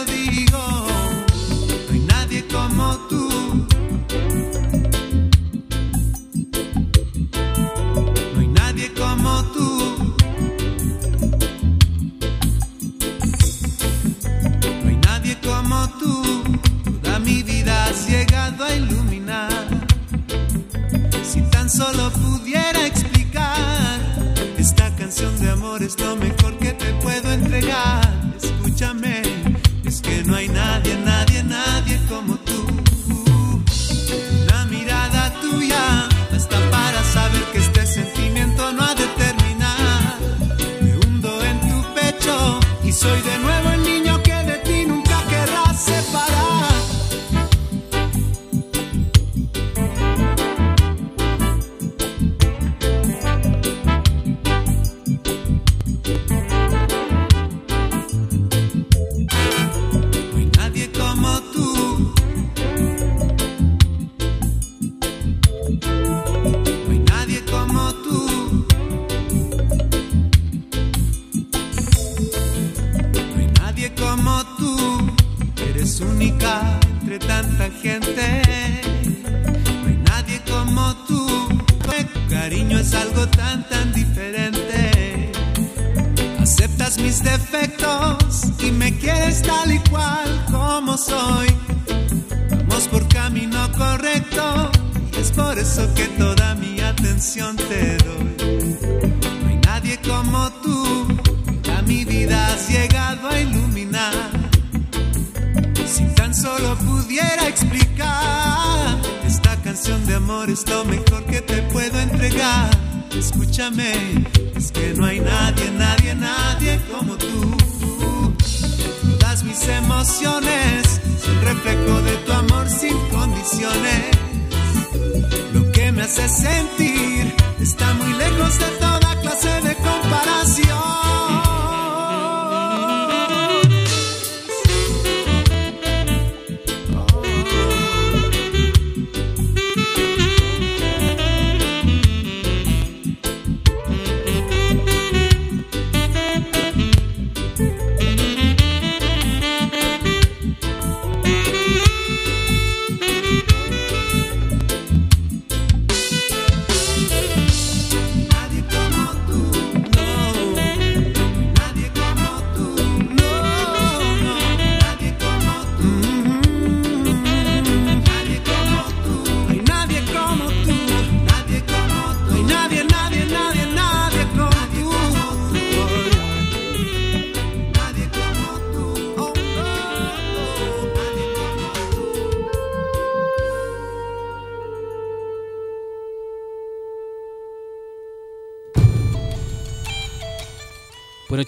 solo pudiera explicar. Esta canción de amor es lo mejor que te puedo entregar. Escúchame, es que no hay nadie, nadie, nadie como tú. Una mirada tuya basta para saber que este sentimiento no ha de terminar. Me hundo en tu pecho y soy de tú. Cariño es algo tan, tan diferente. Aceptas mis defectos y me quieres tal y cual como soy. Vamos por camino correcto y es por eso que toda mi atención te doy. No hay nadie como tú, a mi vida has llegado a iluminar. Si tan solo pudiera explicar, canción de amor es lo mejor que te puedo entregar. Escúchame, es que no hay nadie, nadie, nadie como tú. Todas mis emociones son reflejo de tu amor sin condiciones. Lo que me hace sentir está muy lejos de toda clase de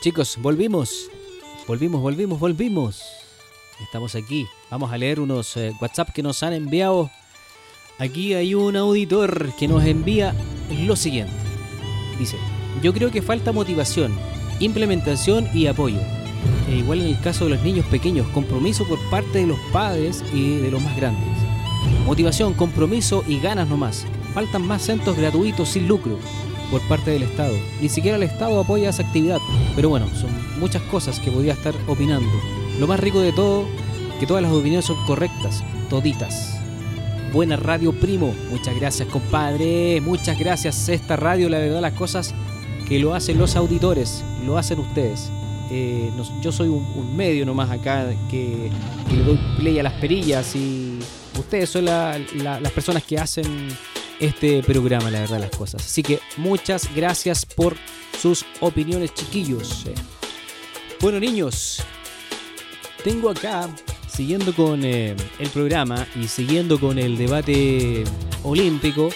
chicos, volvimos. Volvimos, volvimos, volvimos. Estamos aquí. Vamos a leer unos eh, WhatsApp que nos han enviado. Aquí hay un auditor que nos envía lo siguiente. Dice, yo creo que falta motivación, implementación y apoyo. E igual en el caso de los niños pequeños, compromiso por parte de los padres y de los más grandes. Motivación, compromiso y ganas nomás. Faltan más centros gratuitos sin lucro por parte del Estado. Ni siquiera el Estado apoya esa actividad. Pero bueno, son muchas cosas que podría estar opinando. Lo más rico de todo, que todas las opiniones son correctas, toditas. Buena radio, primo. Muchas gracias, compadre. Muchas gracias. Esta radio, la verdad, las cosas que lo hacen los auditores, lo hacen ustedes. Eh, yo soy un, un medio nomás acá que, le doy play a las perillas y ustedes son la- la- las personas que hacen este programa, la verdad, las cosas. Así que muchas gracias por sus opiniones, chiquillos. Eh, Bueno, niños, tengo acá, siguiendo con eh, el programa y siguiendo con el debate olímpico,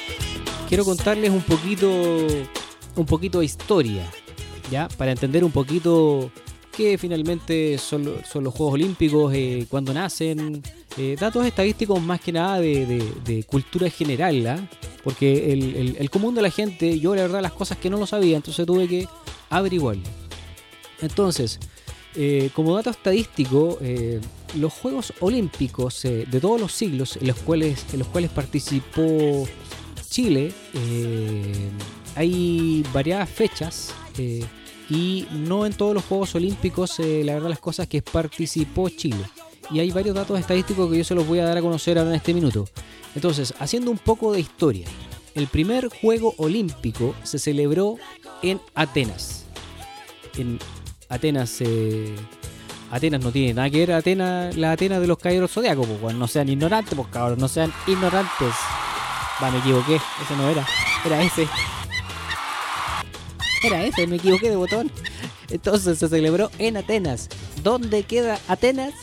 quiero contarles un poquito, un poquito de historia, ¿ya? Para entender un poquito qué finalmente son, son los Juegos Olímpicos, eh, cuándo nacen, eh, datos estadísticos más que nada de, cultura general, ¿ah? Porque el, común de la gente, yo la verdad las cosas que no lo sabía, entonces tuve que averiguarlo. Entonces, eh, como dato estadístico, eh, los Juegos Olímpicos eh, de todos los siglos en los cuales, en los cuales participó Chile, eh, hay variadas fechas eh, y no en todos los Juegos Olímpicos, eh, la verdad las cosas que participó Chile. Y hay varios datos estadísticos que yo se los voy a dar a conocer ahora en este minuto. Entonces, haciendo un poco de historia, el primer Juego Olímpico se celebró en Atenas. En Atenas, eh, Atenas no tiene nada que ver Atenas, la Atenas de los caballeros zodiacos, pues, weón. no sean ignorantes, pues cabros, no sean ignorantes. Va, me equivoqué, ese no era, era ese. Era ese, me equivoqué de botón. Entonces se celebró en Atenas. ¿Dónde queda Atenas?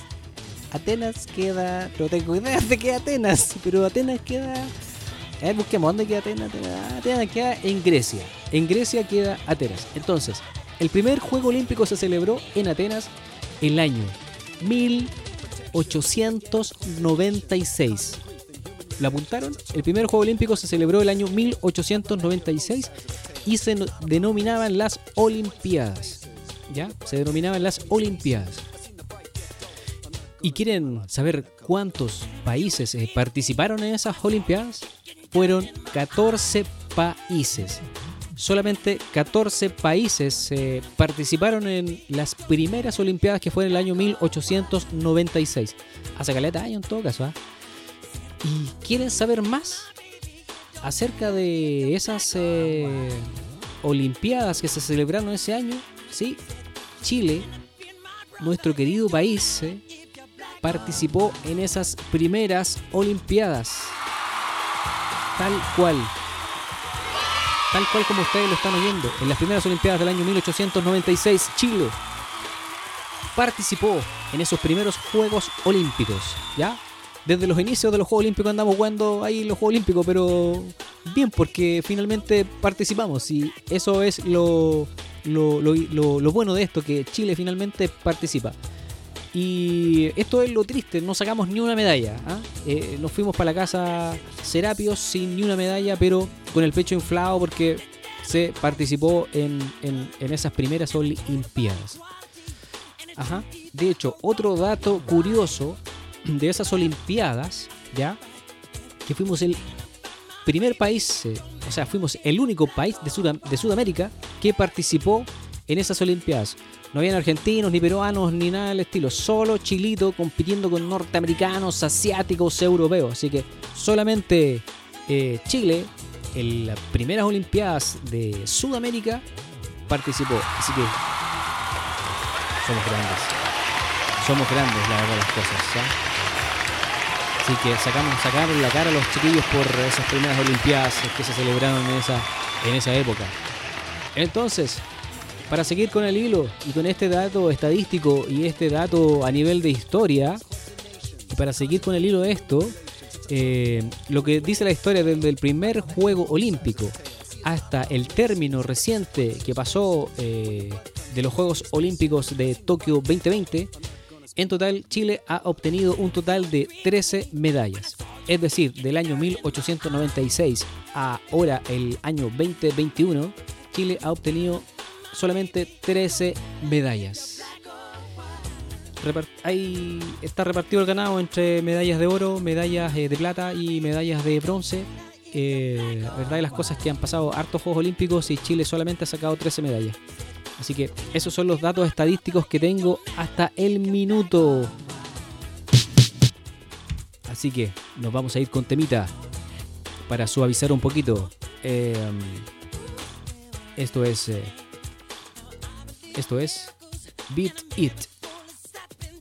Atenas queda. No tengo idea de qué Atenas, pero Atenas queda. A ver, busquemos dónde queda Atenas. Atenas, queda en Grecia. En Grecia queda Atenas. Entonces, El primer Juego Olímpico se celebró en Atenas el año 1896. ¿Lo apuntaron? El primer Juego Olímpico se celebró el año 1896 y se no- denominaban las Olimpiadas. ¿Ya? Se denominaban las Olimpiadas. ¿Y quieren saber cuántos países eh, participaron en esas Olimpiadas? Fueron 14 países. Solamente 14 países eh, participaron en las primeras Olimpiadas que fue en el año 1896. Hace caleta año en todo caso. ¿ah? ¿Y quieren saber más acerca de esas eh, Olimpiadas que se celebraron ese año? Sí, Chile, nuestro querido país, participó en esas primeras Olimpiadas. Tal cual. Tal cual como ustedes lo están oyendo. En las primeras Olimpiadas del año 1896, Chile participó en esos primeros Juegos Olímpicos. ¿Ya? Desde los inicios de los Juegos Olímpicos andamos jugando ahí los Juegos Olímpicos, pero bien, porque finalmente participamos. Y eso es lo, lo, lo- lo- lo bueno de esto, que Chile finalmente participa. Y esto es lo triste, no sacamos ni una medalla. ¿ah? Eh, nos fuimos para la casa Serapios sin ni una medalla, pero con el pecho inflado porque se participó en, en- esas primeras Olimpiadas. Ajá. De hecho, otro dato curioso de esas Olimpiadas, ¿ya? Que fuimos el primer país, eh, o sea, fuimos el único país de, Sudam- de Sudamérica que participó en esas Olimpiadas. No habían argentinos, ni peruanos, ni nada del estilo. Solo Chilito compitiendo con norteamericanos, asiáticos, europeos. Así que solamente eh, Chile, en las primeras Olimpiadas de Sudamérica, participó. Así que somos grandes. Somos grandes, la verdad, las cosas. Así que sacamos, la cara a los chiquillos por esas primeras Olimpiadas que se celebraron en esa, en esa época. Entonces, para seguir con el hilo y con este dato estadístico y este dato a nivel de historia, para seguir con el hilo de esto, eh, lo que dice la historia desde el primer juego olímpico hasta el término reciente que pasó eh, de los Juegos Olímpicos de Tokio 2020, en total Chile ha obtenido un total de 13 medallas. Es decir, del año 1896 a ahora el año 2021, Chile ha obtenido solamente 13 medallas. Ahí está repartido el ganado entre medallas de oro, medallas eh, de plata y medallas de bronce. Eh, la verdad de las cosas que han pasado hartos Juegos Olímpicos y Chile solamente ha sacado 13 medallas. Así que esos son los datos estadísticos que tengo hasta el minuto. Así que nos vamos a ir con temita para suavizar un poquito. Eh, esto es. eh, esto es. Beat It.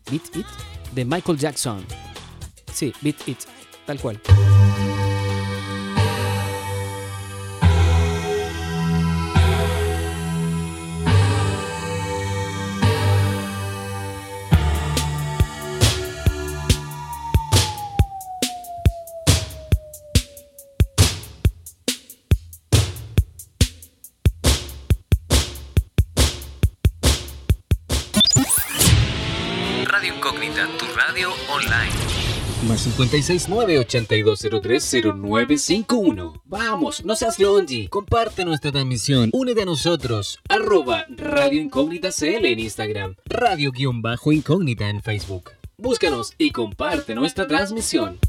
Beat It de Michael Jackson. Sí, Beat It. Tal cual. 569-8203-0951. Vamos, no seas longy. Comparte nuestra transmisión. Únete a nosotros. Arroba Radio Incógnita CL en Instagram. Radio-Incógnita en Facebook. Búscanos y comparte nuestra transmisión.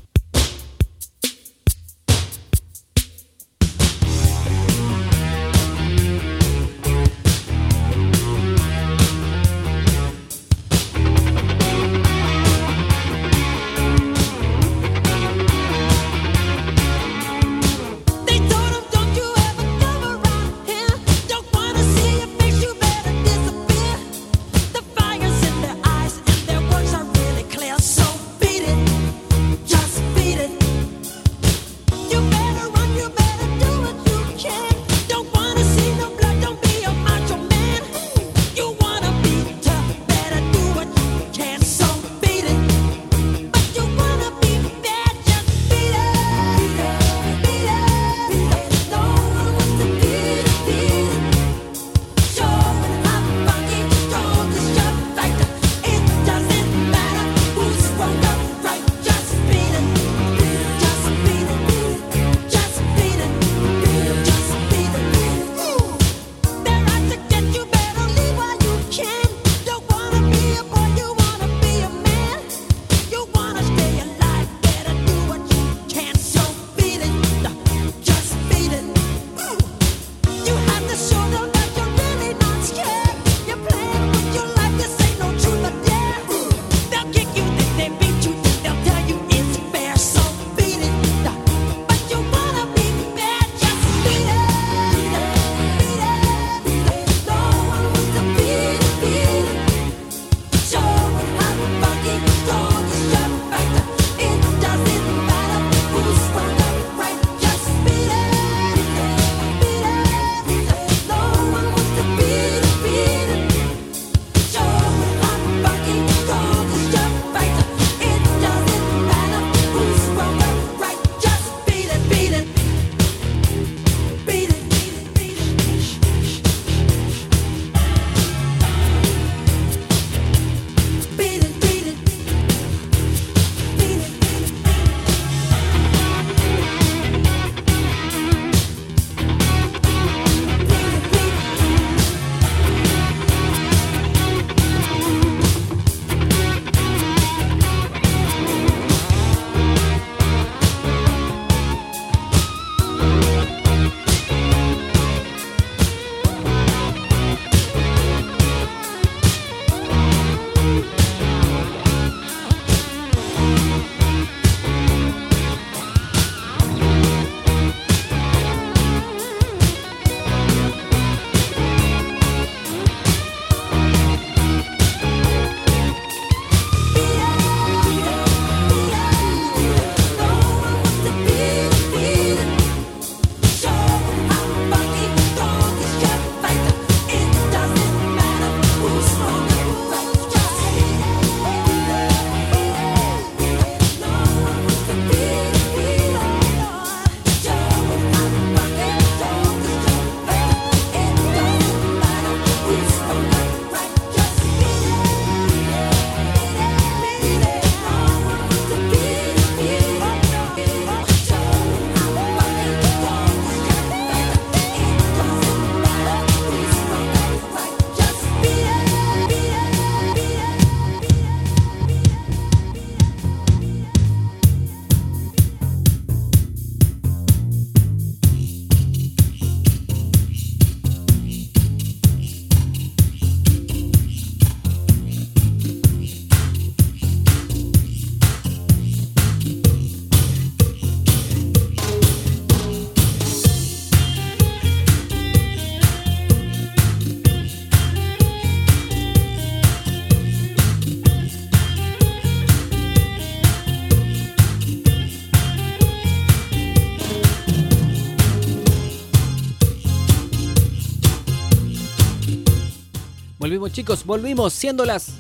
Chicos, volvimos siendo las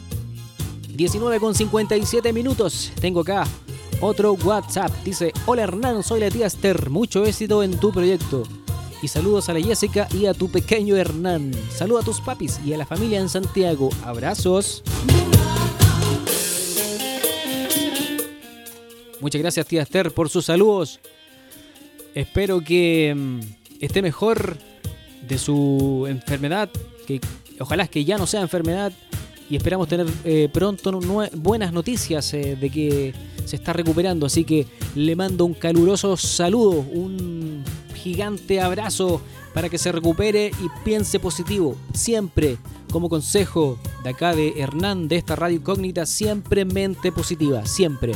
19 con 57 minutos. Tengo acá otro WhatsApp. Dice, hola Hernán, soy la tía Esther. Mucho éxito en tu proyecto. Y saludos a la Jessica y a tu pequeño Hernán. Saludos a tus papis y a la familia en Santiago. Abrazos. Muchas gracias tía Esther por sus saludos. Espero que mm, esté mejor de su enfermedad. Ojalá que ya no sea enfermedad. Y esperamos tener eh, pronto buenas noticias eh, de que se está recuperando. Así que le mando un caluroso saludo, un gigante abrazo para que se recupere y piense positivo. Siempre, como consejo de acá de Hernán, de esta radio incógnita, siempre mente positiva. Siempre.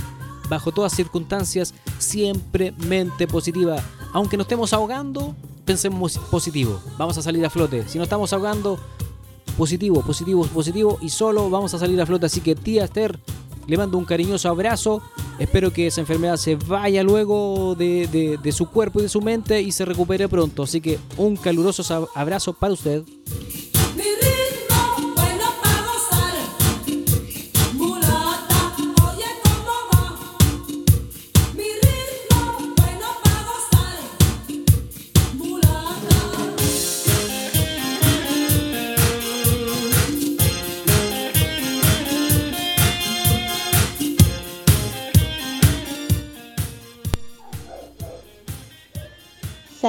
Bajo todas circunstancias, siempre mente positiva. Aunque nos estemos ahogando, pensemos positivo. Vamos a salir a flote. Si nos estamos ahogando, positivo, positivo, positivo y solo vamos a salir a flote. Así que tía Esther, le mando un cariñoso abrazo. Espero que esa enfermedad se vaya luego de, de- de su cuerpo y de su mente y se recupere pronto. Así que un caluroso abrazo para usted.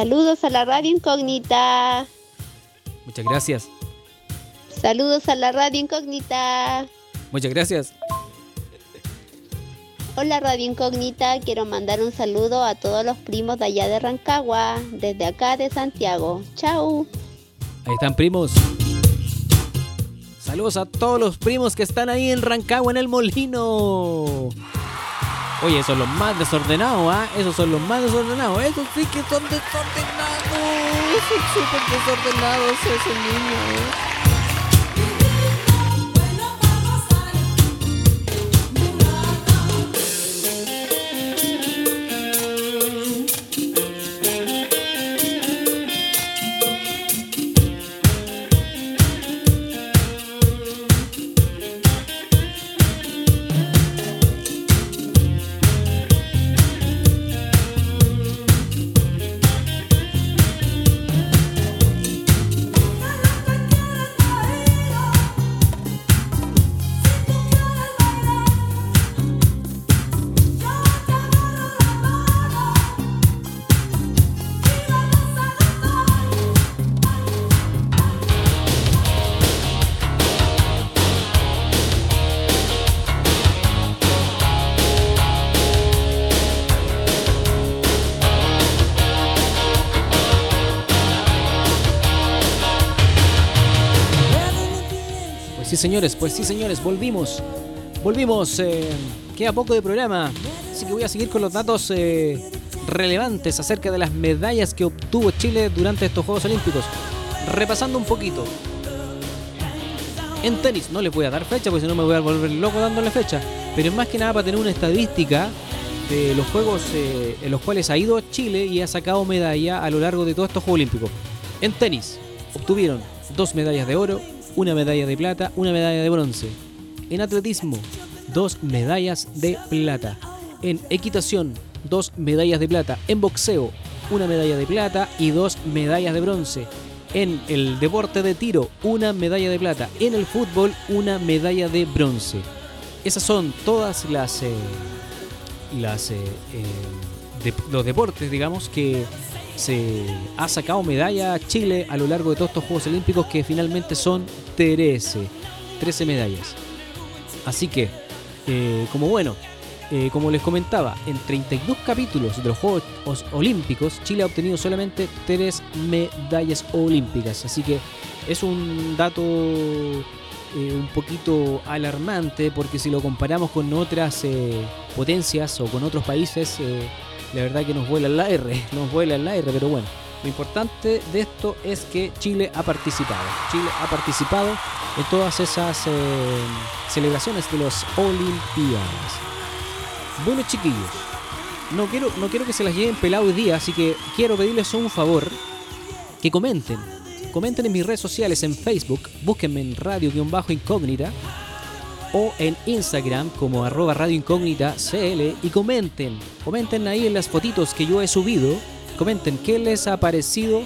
Saludos a la radio incógnita. Muchas gracias. Saludos a la radio incógnita. Muchas gracias. Hola radio incógnita, quiero mandar un saludo a todos los primos de allá de Rancagua, desde acá de Santiago. Chau. Ahí están primos. Saludos a todos los primos que están ahí en Rancagua en el molino. Oye, esos son los más desordenados, ¿ah? Esos son los más desordenados. Esos sí que son desordenados. *laughs* Son súper desordenados esos niños. Señores, pues sí, señores, volvimos. Volvimos. eh, queda poco de programa. Así que voy a seguir con los datos eh, relevantes acerca de las medallas que obtuvo Chile durante estos Juegos Olímpicos. Repasando un poquito. En tenis no les voy a dar fecha porque si no me voy a volver loco dándole fecha. Pero es más que nada para tener una estadística de los juegos eh, en los cuales ha ido Chile y ha sacado medalla a lo largo de todos estos Juegos Olímpicos. En tenis obtuvieron dos medallas de oro, una medalla de plata, una medalla de bronce. En atletismo, dos medallas de plata. En equitación, dos medallas de plata. En boxeo, una medalla de plata y dos medallas de bronce. En el deporte de tiro, una medalla de plata. En el fútbol, una medalla de bronce. Esas son todas las, eh, las eh, eh, los deportes, digamos, que se ha sacado medalla Chile a lo largo de todos estos Juegos Olímpicos, que finalmente son 13. 13 medallas. Así que, eh, como bueno, eh, como les comentaba, en 32 capítulos de los Juegos Os- Olímpicos, Chile ha obtenido solamente 3 medallas olímpicas. Así que es un dato eh, un poquito alarmante porque si lo comparamos con otras potencias o con otros países, la verdad que nos vuela la R, nos vuela la R, pero bueno. Lo importante de esto es que Chile ha participado. Chile ha participado en todas esas eh, celebraciones de los Olimpiadas. Bueno, chiquillos, no quiero, no quiero que se las lleven pelado hoy día, así que quiero pedirles un favor, que comenten, comenten en mis redes sociales en Facebook, búsquenme en radio-incógnita o en Instagram como arroba radio CL y comenten, comenten ahí en las fotitos que yo he subido, comenten qué les ha parecido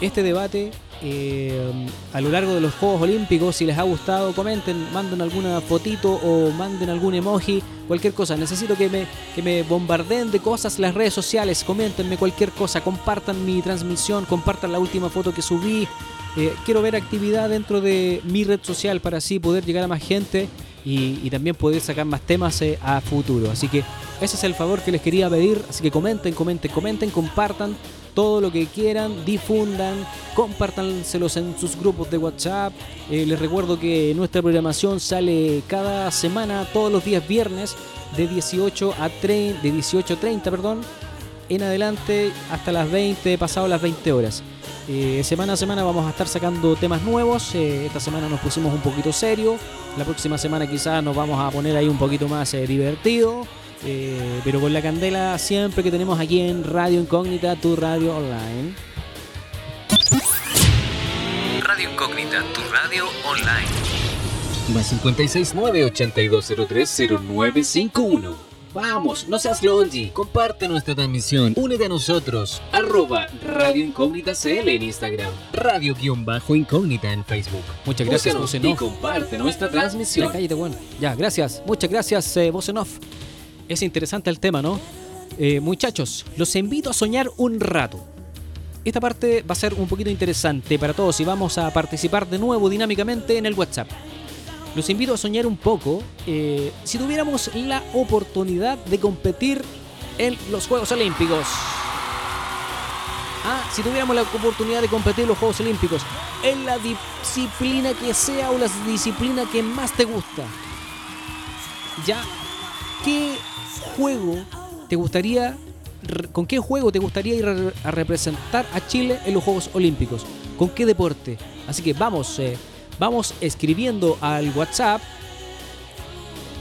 este debate eh, a lo largo de los Juegos Olímpicos, si les ha gustado, comenten, manden alguna fotito o manden algún emoji, cualquier cosa. Necesito que me, que me bombardeen de cosas las redes sociales, coméntenme cualquier cosa, compartan mi transmisión, compartan la última foto que subí. Eh, quiero ver actividad dentro de mi red social para así poder llegar a más gente y, también poder sacar más temas eh, a futuro. Así que ese es el favor que les quería pedir. Así que comenten, comenten, comenten, compartan todo lo que quieran, difundan, compártanselos en sus grupos de WhatsApp. Eh, les recuerdo que nuestra programación sale cada semana, todos los días viernes, de 18 a 30, de 18.30, perdón, en adelante hasta las 20, pasado las 20 horas. Eh, semana a semana vamos a estar sacando temas nuevos. Eh, esta semana nos pusimos un poquito serio. La próxima semana quizás nos vamos a poner ahí un poquito más eh, divertido. Eh, pero con la candela siempre que tenemos aquí en Radio Incógnita, tu radio online. Radio Incógnita, tu radio online. Más 569 8203 0951. Vamos, no seas longy. Comparte nuestra transmisión. Únete a nosotros. Arroba Radio Incógnita CL en Instagram. Radio-Incógnita en Facebook. Muchas gracias, voz y comparte nuestra transmisión. Ya, cállate, bueno. Ya, gracias. Muchas gracias, eh, voz en off. Es interesante el tema, ¿no? Eh, muchachos, los invito a soñar un rato. Esta parte va a ser un poquito interesante para todos y vamos a participar de nuevo dinámicamente en el WhatsApp. Los invito a soñar un poco eh, si tuviéramos la oportunidad de competir en los Juegos Olímpicos. Ah, si tuviéramos la oportunidad de competir en los Juegos Olímpicos, en la disciplina que sea o la disciplina que más te gusta. Ya, ¿qué juego te gustaría, con qué juego te gustaría ir a representar a Chile en los Juegos Olímpicos? ¿Con qué deporte? Así que vamos, eh, vamos escribiendo al WhatsApp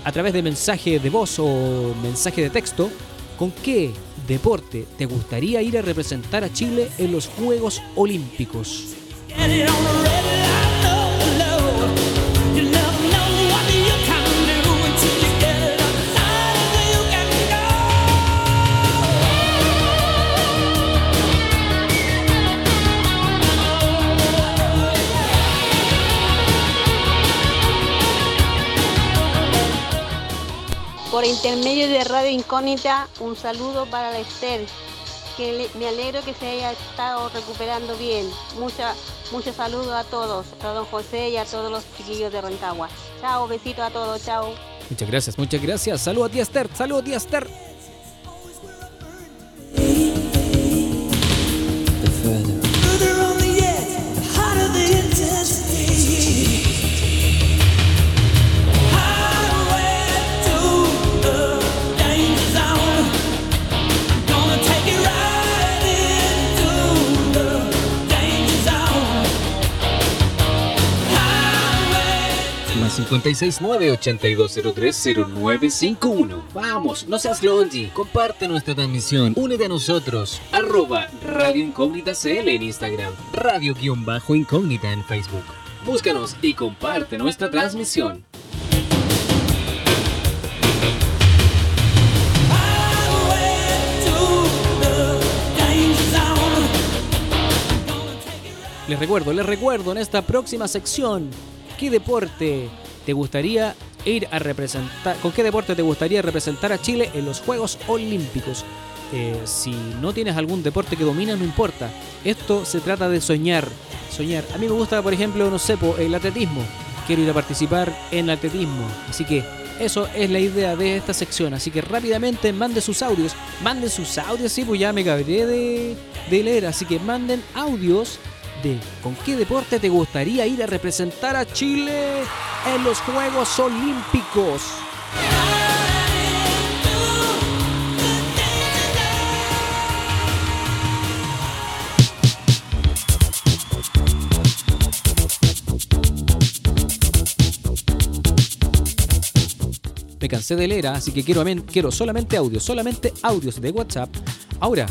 a través de mensaje de voz o mensaje de texto, ¿con qué deporte te gustaría ir a representar a Chile en los Juegos Olímpicos? Por intermedio de Radio Incógnita, un saludo para la Esther, que le- me alegro que se haya estado recuperando bien. Mucha, muchos saludos a todos, a don José y a todos los chiquillos de Rancagua. Chao, besitos a todos, chao. Muchas gracias, muchas gracias. Saludos a ti, Esther. Saludos a ti, Esther. Further on the edge, the hotter the intensity. 569-8203-0951. Vamos, no seas longe. Comparte nuestra transmisión. Únete a nosotros. Arroba Radio Incógnita CL en Instagram. Radio-Incógnita en Facebook. Búscanos y comparte nuestra transmisión. Les recuerdo, les recuerdo en esta próxima sección, ¿qué deporte te gustaría ir a representar, con qué deporte te gustaría representar a Chile en los Juegos Olímpicos. Eh, si no tienes algún deporte que domina, no importa. Esto se trata de soñar, soñar. A mí me gusta, por ejemplo, no sé, el atletismo. Quiero ir a participar en atletismo. Así que eso es la idea de esta sección. Así que rápidamente manden sus audios. Manden sus audios, sí, pues ya me cabré de leer. Así que manden audios con qué deporte te gustaría ir a representar a Chile en los Juegos Olímpicos. Me cansé de leer, ¿ah? así que quiero, quiero solamente audios, solamente audios de WhatsApp. Ahora,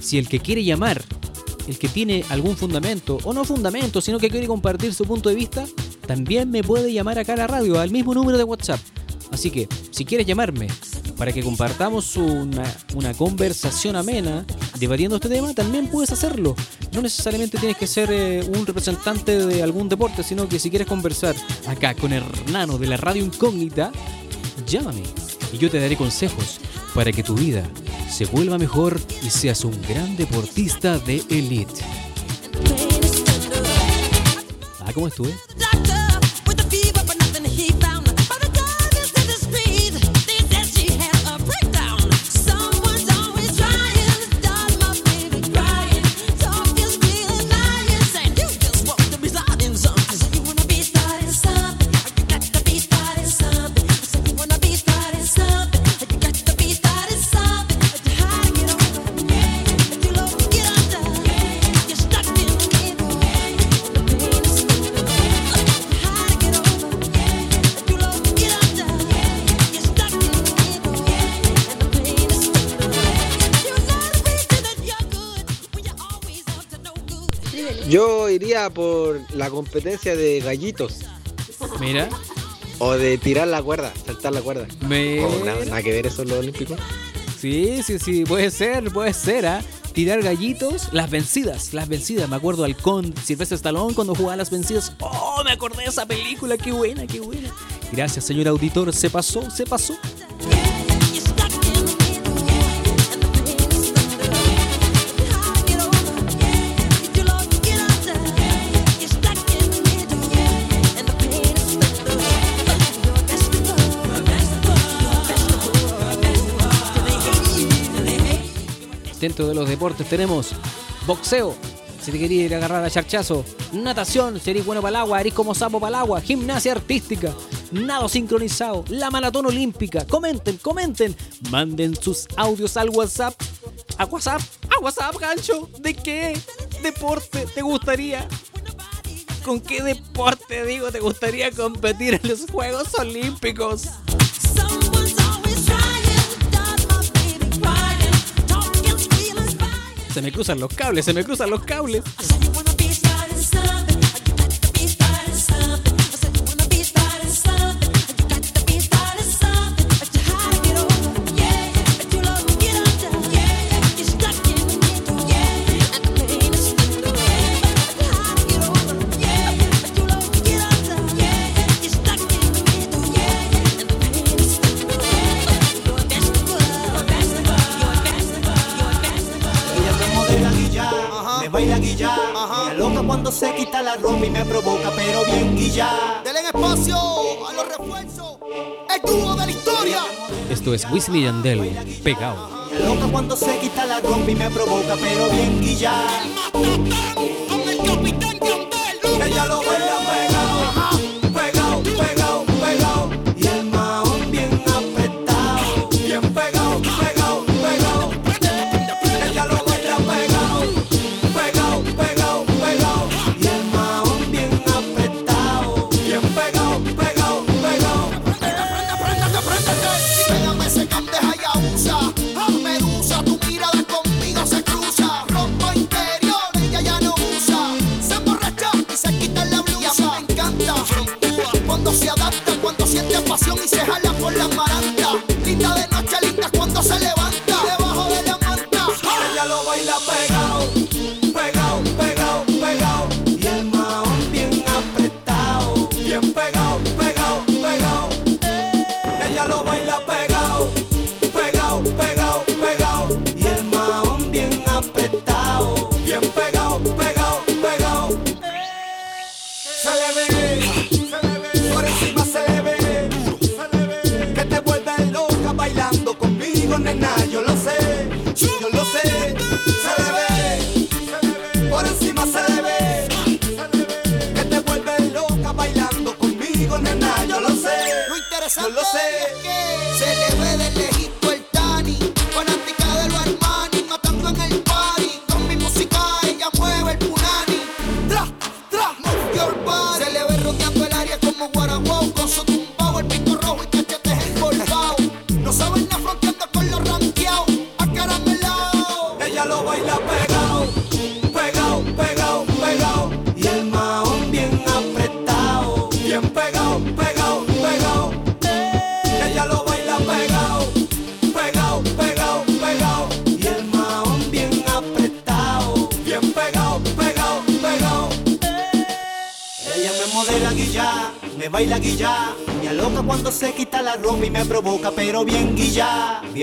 si el que quiere llamar el que tiene algún fundamento, o no fundamento, sino que quiere compartir su punto de vista, también me puede llamar acá a la radio, al mismo número de WhatsApp. Así que, si quieres llamarme para que compartamos una, conversación amena debatiendo este tema, también puedes hacerlo. No necesariamente tienes que ser eh, un representante de algún deporte, sino que si quieres conversar acá con Hernano de la radio incógnita, llámame y yo te daré consejos para que tu vida se vuelva mejor y seas un gran deportista de elite. Ah, ¿cómo estuve? Yo iría por la competencia de gallitos. Mira. O de tirar la cuerda, saltar la cuerda. Mira. O nada, nada que ver eso en los olímpicos. Sí, sí, sí, puede ser, puede ser, ¿ah? Tirar gallitos, las vencidas, las vencidas. Me acuerdo al con Silvestre Stallone cuando jugaba las vencidas. ¡Oh, me acordé de esa película! ¡Qué buena, qué buena! Gracias, señor auditor. Se pasó, se pasó. Dentro de los deportes tenemos boxeo, si te quería ir a agarrar a charchazo, natación, si eres bueno para el agua, eres como sapo para el agua, gimnasia artística, nado sincronizado, la maratón olímpica. Comenten, comenten, manden sus audios al WhatsApp. A WhatsApp, a WhatsApp, gancho. ¿De qué deporte te gustaría? ¿Con qué deporte, digo, te gustaría competir en los Juegos Olímpicos? Se me cruzan los cables, se me cruzan los cables. Se quita la ropa y me provoca, pero bien guilla. Denle espacio a los refuerzos. El dúo de la historia. Esto es Wisin y Yandel, pegado. Loca cuando se quita la ropa y me provoca, pero bien guilla.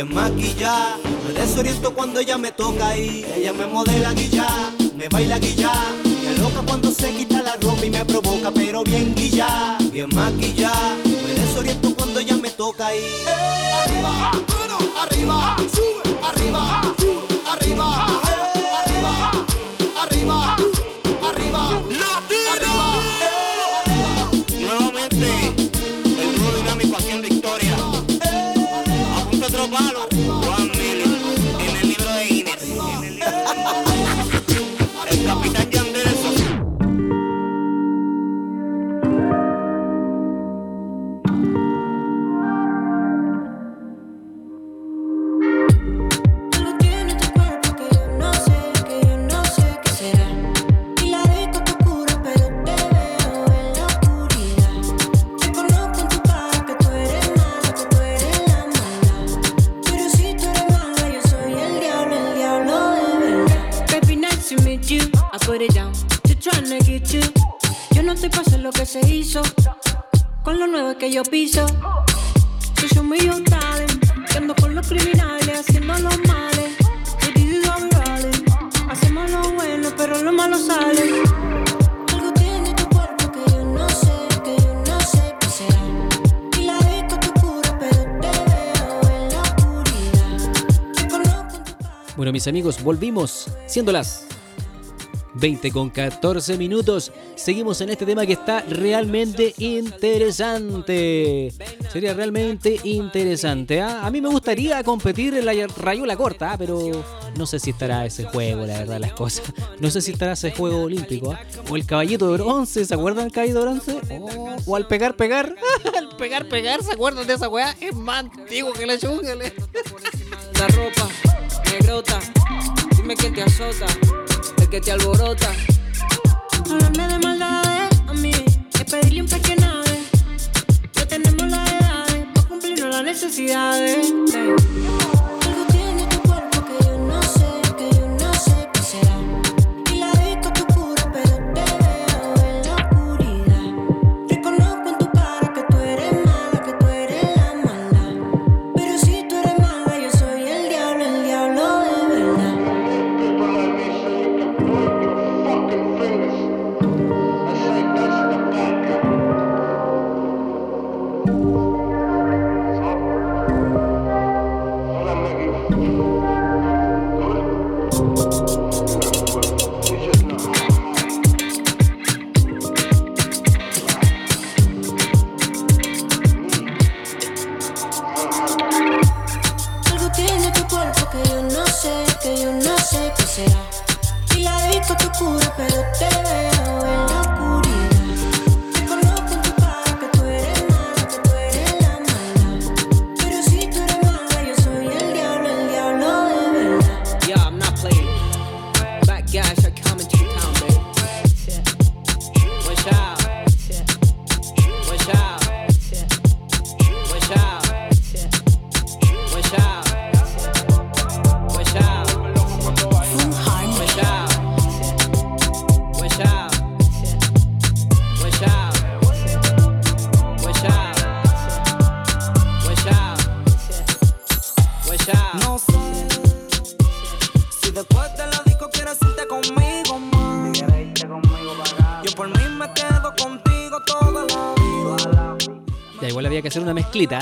bien maquillada. Me desoriento cuando ella me toca y ella me modela guilla, me baila guilla. Me loca cuando se quita la ropa y me provoca, pero bien guilla, bien maquillada. Me desoriento cuando ella me toca y. ¡eh! Arriba, arriba, sube, arriba. amigos, volvimos siendo las 20 con 14 minutos. Seguimos en este tema que está realmente interesante. Sería realmente interesante. ¿ah? A mí me gustaría competir en la rayola corta, ¿ah? pero no sé si estará ese juego, la verdad, las cosas. *laughs* No sé si estará ese juego olímpico. ¿ah? O el caballito de bronce, ¿se acuerdan del caballito de bronce? Oh. O al pegar, pegar. *laughs* al pegar, pegar, ¿se acuerdan de esa weá? Es más antiguo que la chunga. *laughs* la ropa. Dime quién te azota, el que te alborota. Háblame de maldades a mí, es pedirle un pequeño nave. No tenemos la edad, para cumplirnos las necesidades.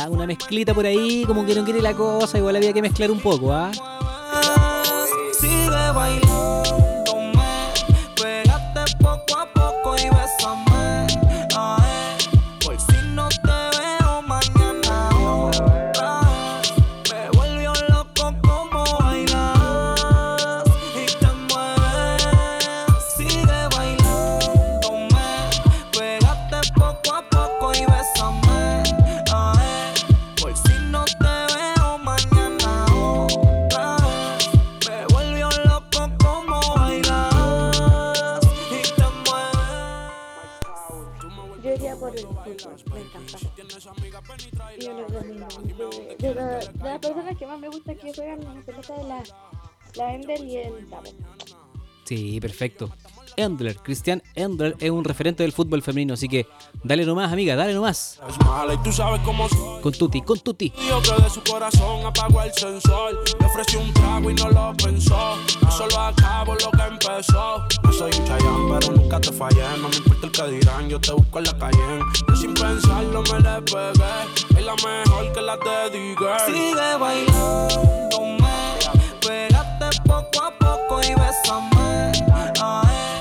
una mezclita por ahí, como que no quiere la cosa, igual había que mezclar un poco, ¿ah? Perfecto. Endler, Cristian Endler es un referente del fútbol femenino, así que dale nomás, amiga, dale nomás. Con Tuti, con Tuti. Sigue pégate poco a poco y bésame. Ay, ah, eh.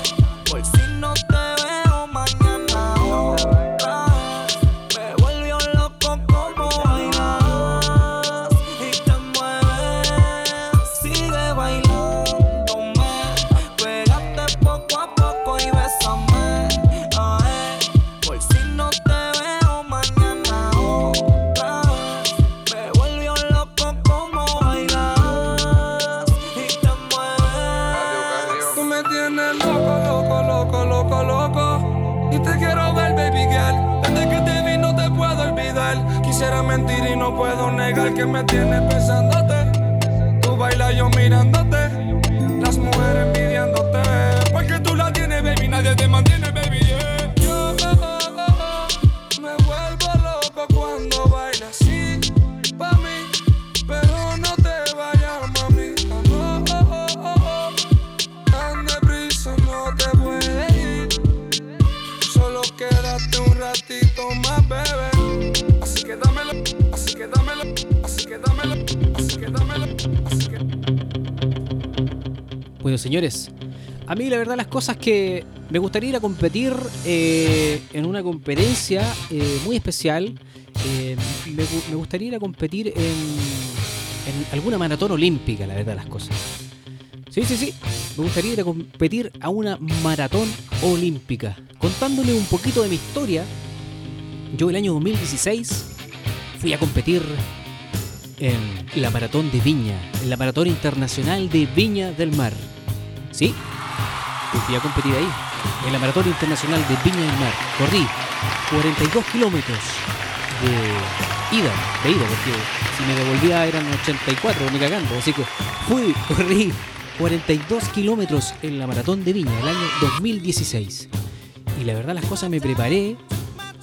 Y no puedo negar que me tienes pensándote. Tú bailas yo mirándote. Las mujeres Bueno, señores, a mí la verdad las cosas que me gustaría ir a competir eh, en una competencia eh, muy especial. eh, me, gu- me gustaría ir a competir en, en alguna maratón olímpica, la verdad las cosas. Sí, sí, sí. Me gustaría ir a competir a una maratón olímpica. Contándole un poquito de mi historia, yo el año 2016 fui a competir en la maratón de Viña, en la maratón internacional de Viña del Mar. ¿Sí? Fui a competir ahí, en la maratón internacional de Viña del Mar. Corrí 42 kilómetros de ida, de ida, porque si me devolvía eran 84, ni cagando. Así que fui, *laughs* corrí 42 kilómetros en la maratón de Viña el año 2016. Y la verdad las cosas me preparé.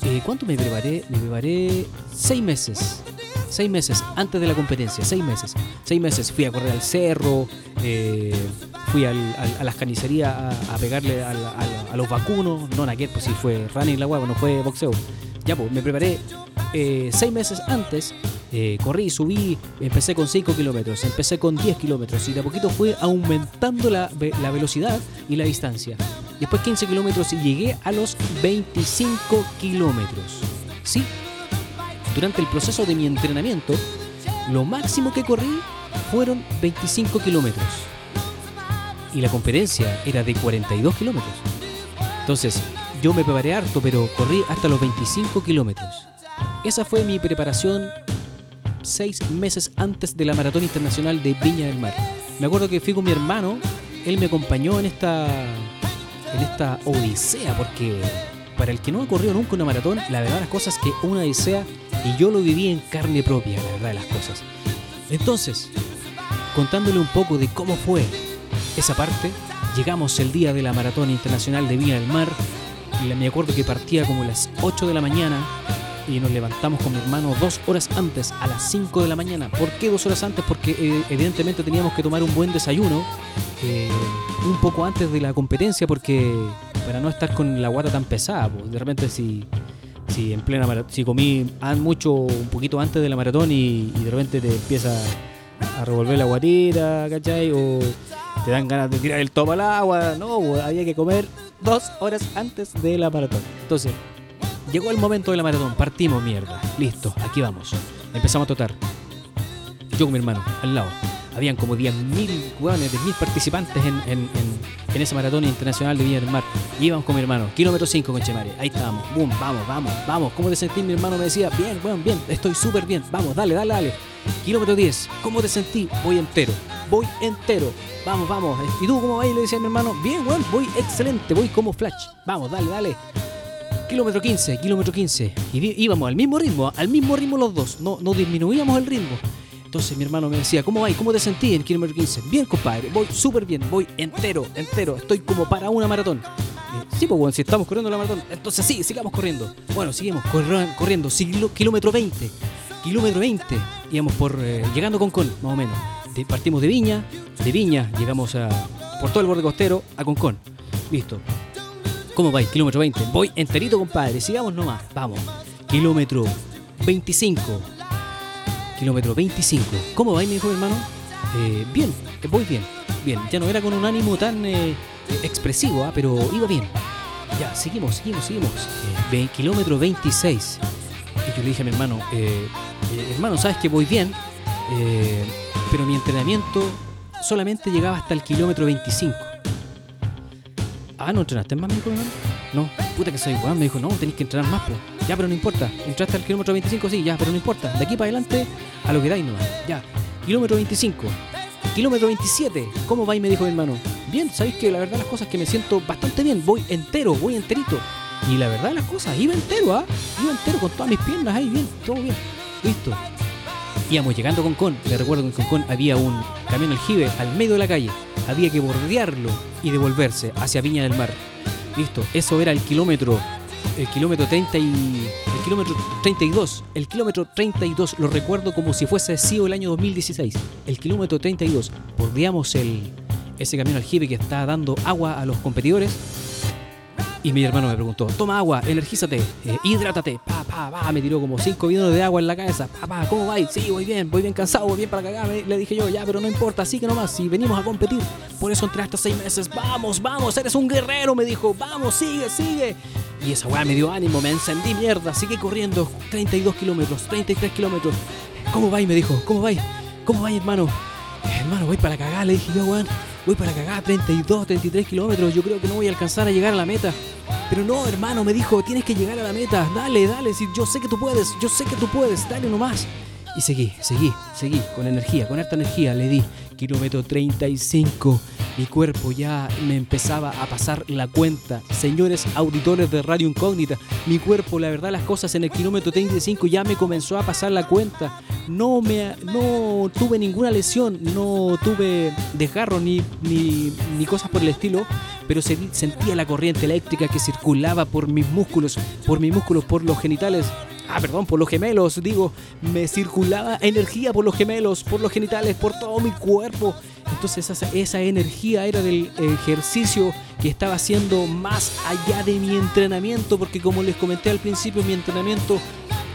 eh, ¿Cuánto me preparé? Me preparé seis meses. Seis meses antes de la competencia, seis meses. Seis meses fui a correr al cerro, eh, fui a las carnicerías a, pegarle a los vacunos. No, naquet, pues sí fue running la hueá, no fue boxeo. Ya, pues me preparé eh, seis meses antes, eh, corrí, subí, empecé con 5 kilómetros, empecé con 10 kilómetros y de a poquito fue aumentando la, la velocidad y la distancia. Después 15 kilómetros y llegué a los 25 kilómetros. Sí, durante el proceso de mi entrenamiento, lo máximo que corrí fueron 25 kilómetros. Y la competencia era de 42 kilómetros. Entonces, yo me preparé harto, pero corrí hasta los 25 kilómetros. Esa fue mi preparación seis meses antes de la Maratón Internacional de Viña del Mar. Me acuerdo que fui con mi hermano, él me acompañó en esta, en esta odisea, porque para el que no ha corrido nunca una maratón, la verdad las cosas que una odisea y yo lo viví en carne propia, la verdad las cosas. Entonces, contándole un poco de cómo fue esa parte, llegamos el día de la Maratón Internacional de Viña del Mar, y me acuerdo que partía como a las 8 de la mañana, y nos levantamos con mi hermano dos horas antes, a las 5 de la mañana. ¿Por qué dos horas antes? Porque eh, evidentemente teníamos que tomar un buen desayuno eh, un poco antes de la competencia, porque para no estar con la guata tan pesada, pues, de repente si, si en plena si comí mucho un poquito antes de la maratón y, de repente te empieza a revolver la guatita, ¿cachai? Te dan ganas de tirar el topo al agua, no, había que comer dos horas antes de la maratón. Entonces, Llegó el momento de la maratón, partimos mierda. Listo, aquí vamos. Empezamos a trotar. Yo con mi hermano, al lado. Habían como 10.000 hueones, 10.000 participantes en, en, en, esa maratón internacional de Villa del Mar. Y íbamos con mi hermano, kilómetro 5 con Chemare. Ahí estábamos. Boom, vamos, vamos, vamos. ¿Cómo te sentís? Mi hermano me decía, bien, weón, bien, estoy súper bien. Vamos, dale, dale, dale. Kilómetro 10, ¿cómo te sentí? Voy entero, voy entero. Vamos, vamos. ¿Y tú cómo vas? Le decía mi hermano, bien, weón, voy excelente, voy como flash. Vamos, dale, dale. Kilómetro 15, kilómetro 15. Y íbamos al mismo ritmo, al mismo ritmo los dos. No, no disminuíamos el ritmo. Entonces mi hermano me decía, ¿cómo va? ¿Cómo te sentís en el kilómetro 15? Bien, compadre, voy súper bien, voy entero, entero, estoy como para una maratón. Sí, pues bueno, si estamos corriendo la maratón, entonces sí, sigamos corriendo. Bueno, seguimos corri- corriendo, siglo- kilómetro 20, kilómetro 20, íbamos por, eh, llegando con Concón, más o menos. Partimos de Viña, de Viña llegamos a, por todo el borde costero a Concón. Listo. ¿Cómo vais? Kilómetro 20. Voy enterito, compadre. Sigamos nomás. Vamos. Kilómetro 25. Kilómetro 25. ¿Cómo vais, mi hijo hermano? Eh, bien, eh, voy bien. Bien. Ya no era con un ánimo tan eh, expresivo, ah, pero iba bien. Ya, seguimos, seguimos, seguimos. Eh, kilómetro 26. Y yo le dije a mi hermano, eh, eh, hermano, sabes que voy bien, eh, pero mi entrenamiento solamente llegaba hasta el kilómetro 25. Ah, ¿no entrenaste más, mi hijo, hermano? No, puta que soy weón. Me dijo, no, tenéis que entrenar más, pues. Ya, pero no importa. Entraste al kilómetro 25, sí, ya, pero no importa. De aquí para adelante, a lo que dais nomás. Ya, kilómetro 25. Kilómetro 27. ¿Cómo vais? Me dijo mi hermano. Bien, sabéis que la verdad las cosas que me siento bastante bien. Voy entero, voy enterito. Y la verdad las cosas, iba entero, ¿ah? Iba entero con todas mis piernas ahí, bien, todo bien. Listo. Íbamos llegando a Concón. Le recuerdo que en Concón había un camión aljibe al medio de la calle. Había que bordearlo y devolverse hacia Viña del Mar. Listo. Eso era el kilómetro. El kilómetro 30 y. El kilómetro 32. El kilómetro 32. Lo recuerdo como si fuese sido el año 2016. El kilómetro 32. Bordeamos el, ese camión aljibe que está dando agua a los competidores. Y mi hermano me preguntó, toma agua, energízate, eh, hidrátate, pa, pa, pa, me tiró como cinco bidones de agua en la cabeza, pa, pa, ¿cómo vais? Sí, voy bien, voy bien cansado, voy bien para cagar, le dije yo, ya, pero no importa, sigue nomás, si venimos a competir, por eso entré hasta seis meses, vamos, vamos, eres un guerrero, me dijo, vamos, sigue, sigue. Y esa weá me dio ánimo, me encendí mierda, seguí corriendo, 32 kilómetros, 33 kilómetros. ¿Cómo vais? Me dijo, ¿cómo vais? ¿Cómo vais, hermano? "Eh, Hermano, voy para cagar, le dije yo, weón. Voy para cagar, 32, 33 kilómetros. Yo creo que no voy a alcanzar a llegar a la meta. Pero no, hermano, me dijo, tienes que llegar a la meta. Dale, dale, si yo sé que tú puedes, yo sé que tú puedes, dale nomás. Y seguí, seguí, seguí, con energía, con harta energía. Le di kilómetro 35. Mi cuerpo ya me empezaba a pasar la cuenta. Señores auditores de Radio Incógnita, mi cuerpo, la verdad, las cosas en el kilómetro 35 ya me comenzó a pasar la cuenta. No me no tuve ninguna lesión, no tuve desgarro ni, ni, ni cosas por el estilo, pero se- sentía la corriente eléctrica que circulaba por mis músculos, por mis músculos, por los genitales. Ah, perdón, por los gemelos, digo, me circulaba energía por los gemelos, por los genitales, por todo mi cuerpo. Entonces esa, esa energía era del ejercicio que estaba haciendo más allá de mi entrenamiento, porque como les comenté al principio, mi entrenamiento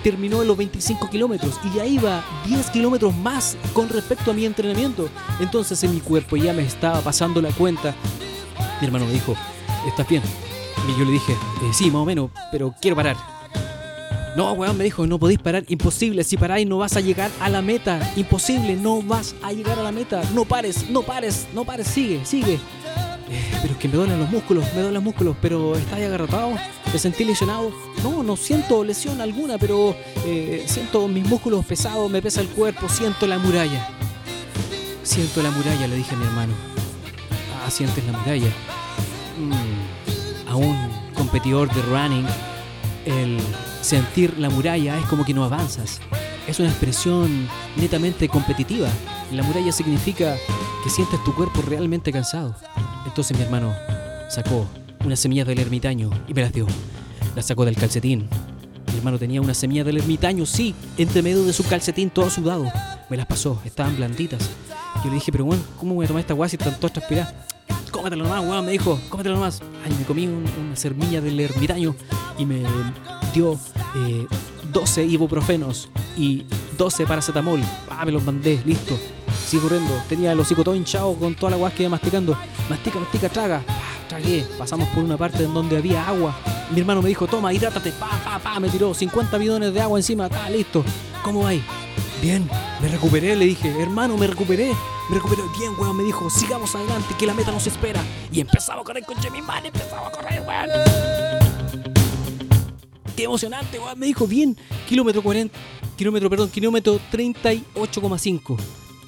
terminó en los 25 kilómetros y ya iba 10 kilómetros más con respecto a mi entrenamiento. Entonces en mi cuerpo ya me estaba pasando la cuenta. Mi hermano me dijo, ¿estás bien? Y yo le dije, "Eh, sí, más o menos, pero quiero parar. No, weón, me dijo, no podéis parar, imposible, si paráis no vas a llegar a la meta, imposible, no vas a llegar a la meta, no pares, no pares, no pares, sigue, sigue. Eh, pero es que me duelen los músculos, me duelen los músculos, pero está ahí agarrotado, me sentí lesionado. No, no siento lesión alguna, pero eh, siento mis músculos pesados, me pesa el cuerpo, siento la muralla. Siento la muralla, le dije a mi hermano. Ah, sientes la muralla. Mm, a un competidor de running, el sentir la muralla es como que no avanzas. Es una expresión netamente competitiva. La muralla significa que sientes tu cuerpo realmente cansado. Entonces mi hermano sacó unas semillas del ermitaño y me las dio. Las sacó del calcetín. Mi hermano tenía una semilla del ermitaño, sí, entre medio de su calcetín todo sudado. Me las pasó, estaban blanditas. Yo le dije, pero bueno, ¿cómo voy a tomar esta guasa si están todas transpiradas? Cómetelo nomás, weón, me dijo, cómetelo nomás. Ay, me comí un- una semilla del ermitaño y me dio eh, 12 ibuprofenos y 12 paracetamol. Ah, me los mandé, listo. Sigo corriendo. Tenía el hocico todo hinchado con toda la guas que iba masticando. Mastica, mastica, traga. Tragué. Pasamos por una parte en donde había agua. Mi hermano me dijo, toma, hidrátate. Pa, pa, pa. Me tiró 50 bidones de agua encima. Listo. ¿Cómo vais? Bien, me recuperé, le dije, hermano, me recuperé. Me recuperé bien, weón. Me dijo, sigamos adelante, que la meta nos espera. Y empezaba a correr con mi man, empezaba a correr, weón. Qué emocionante, weón. Me dijo, bien, kilómetro 40, kilómetro, perdón, kilómetro 38,5.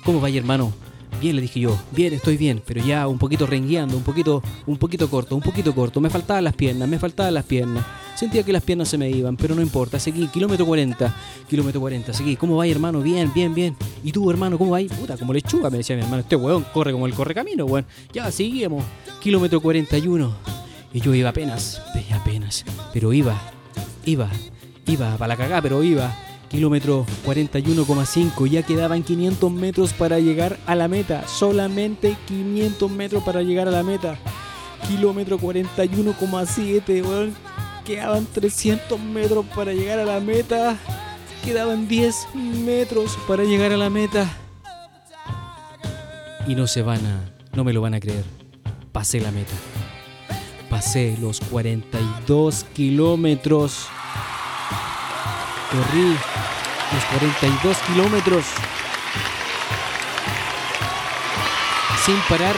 ¿Cómo vaya, hermano? Bien, le dije yo, bien, estoy bien, pero ya un poquito rengueando, un poquito, un poquito corto, un poquito corto. Me faltaban las piernas, me faltaban las piernas. Sentía que las piernas se me iban, pero no importa. Seguí, kilómetro 40, kilómetro 40, seguí. ¿Cómo va, hermano? Bien, bien, bien. ¿Y tú, hermano, cómo vas? Puta, como lechuga, me decía mi hermano. Este weón corre como el correcamino, weón. Ya, seguíamos. Kilómetro 41. Y yo iba apenas, apenas. Pero iba, iba, iba, para la cagada, pero iba. Kilómetro 41,5. Ya quedaban 500 metros para llegar a la meta. Solamente 500 metros para llegar a la meta. Kilómetro 41,7, weón. Quedaban 300 metros para llegar a la meta. Quedaban 10 metros para llegar a la meta. Y no se van a. No me lo van a creer. Pasé la meta. Pasé los 42 kilómetros. Corrí los 42 kilómetros. Sin parar.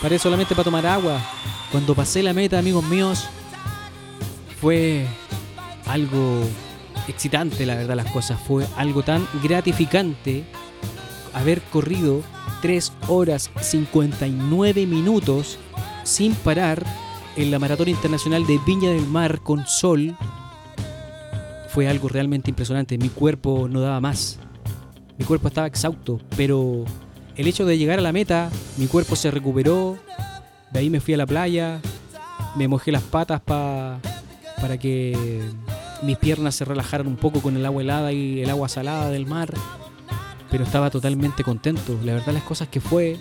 Paré solamente para tomar agua. Cuando pasé la meta, amigos míos, fue algo excitante, la verdad, las cosas. Fue algo tan gratificante haber corrido 3 horas 59 minutos sin parar en la Maratón Internacional de Viña del Mar con sol. Fue algo realmente impresionante. Mi cuerpo no daba más. Mi cuerpo estaba exhausto, pero el hecho de llegar a la meta, mi cuerpo se recuperó. Ahí me fui a la playa, me mojé las patas pa- para que mis piernas se relajaran un poco con el agua helada y el agua salada del mar. Pero estaba totalmente contento. La verdad las cosas que fue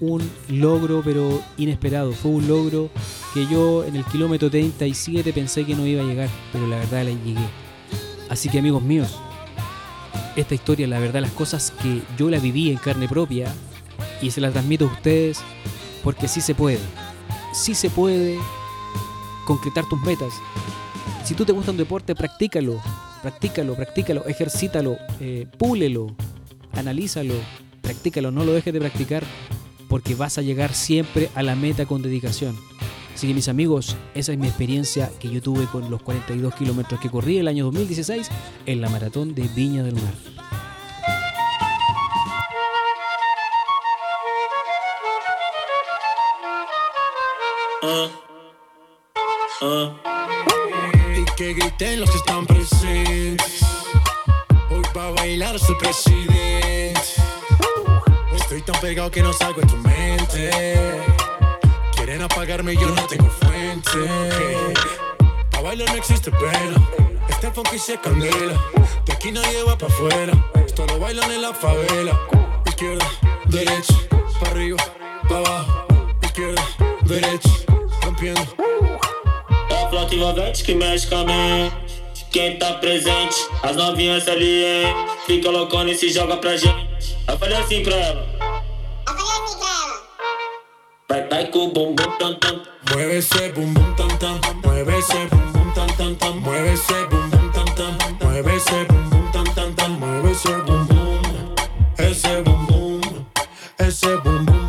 un logro pero inesperado. Fue un logro que yo en el kilómetro 37 pensé que no iba a llegar, pero la verdad la llegué. Así que amigos míos, esta historia, la verdad las cosas que yo la viví en carne propia y se las transmito a ustedes porque sí se puede. Sí se puede concretar tus metas. Si tú te gusta un deporte, practícalo, practícalo, practícalo, ejercítalo, eh, púlelo, analízalo, practícalo, no lo dejes de practicar porque vas a llegar siempre a la meta con dedicación. Así que mis amigos, esa es mi experiencia que yo tuve con los 42 kilómetros que corrí el año 2016 en la maratón de Viña del Mar. Y que griten los que están presentes. Hoy va bailar su presidente. Estoy tan pegado que no salgo de tu mente. Quieren apagarme y yo no tengo fuente. Pa' bailar no existe pena. Este funky se candela. De aquí nadie va pa' afuera. Esto lo bailan en la favela. Izquierda, derecha, pa' arriba, pa' abajo. Izquierda, derecha, rompiendo. É a flota envolvente que mexe com a mente. Quem tá presente, as novinhas ali, hein? Fica loucona e se joga pra gente. Eu falei assim pra ela. Vai, vai com o bumbum tam tam. Mueve ese bum bum tam tam, mueve ese bum bum tam tam tam, mueve ese bum bum tam tam, mueve ese bum bum tam tam tam, mueve ese bum bum, ese bum bum,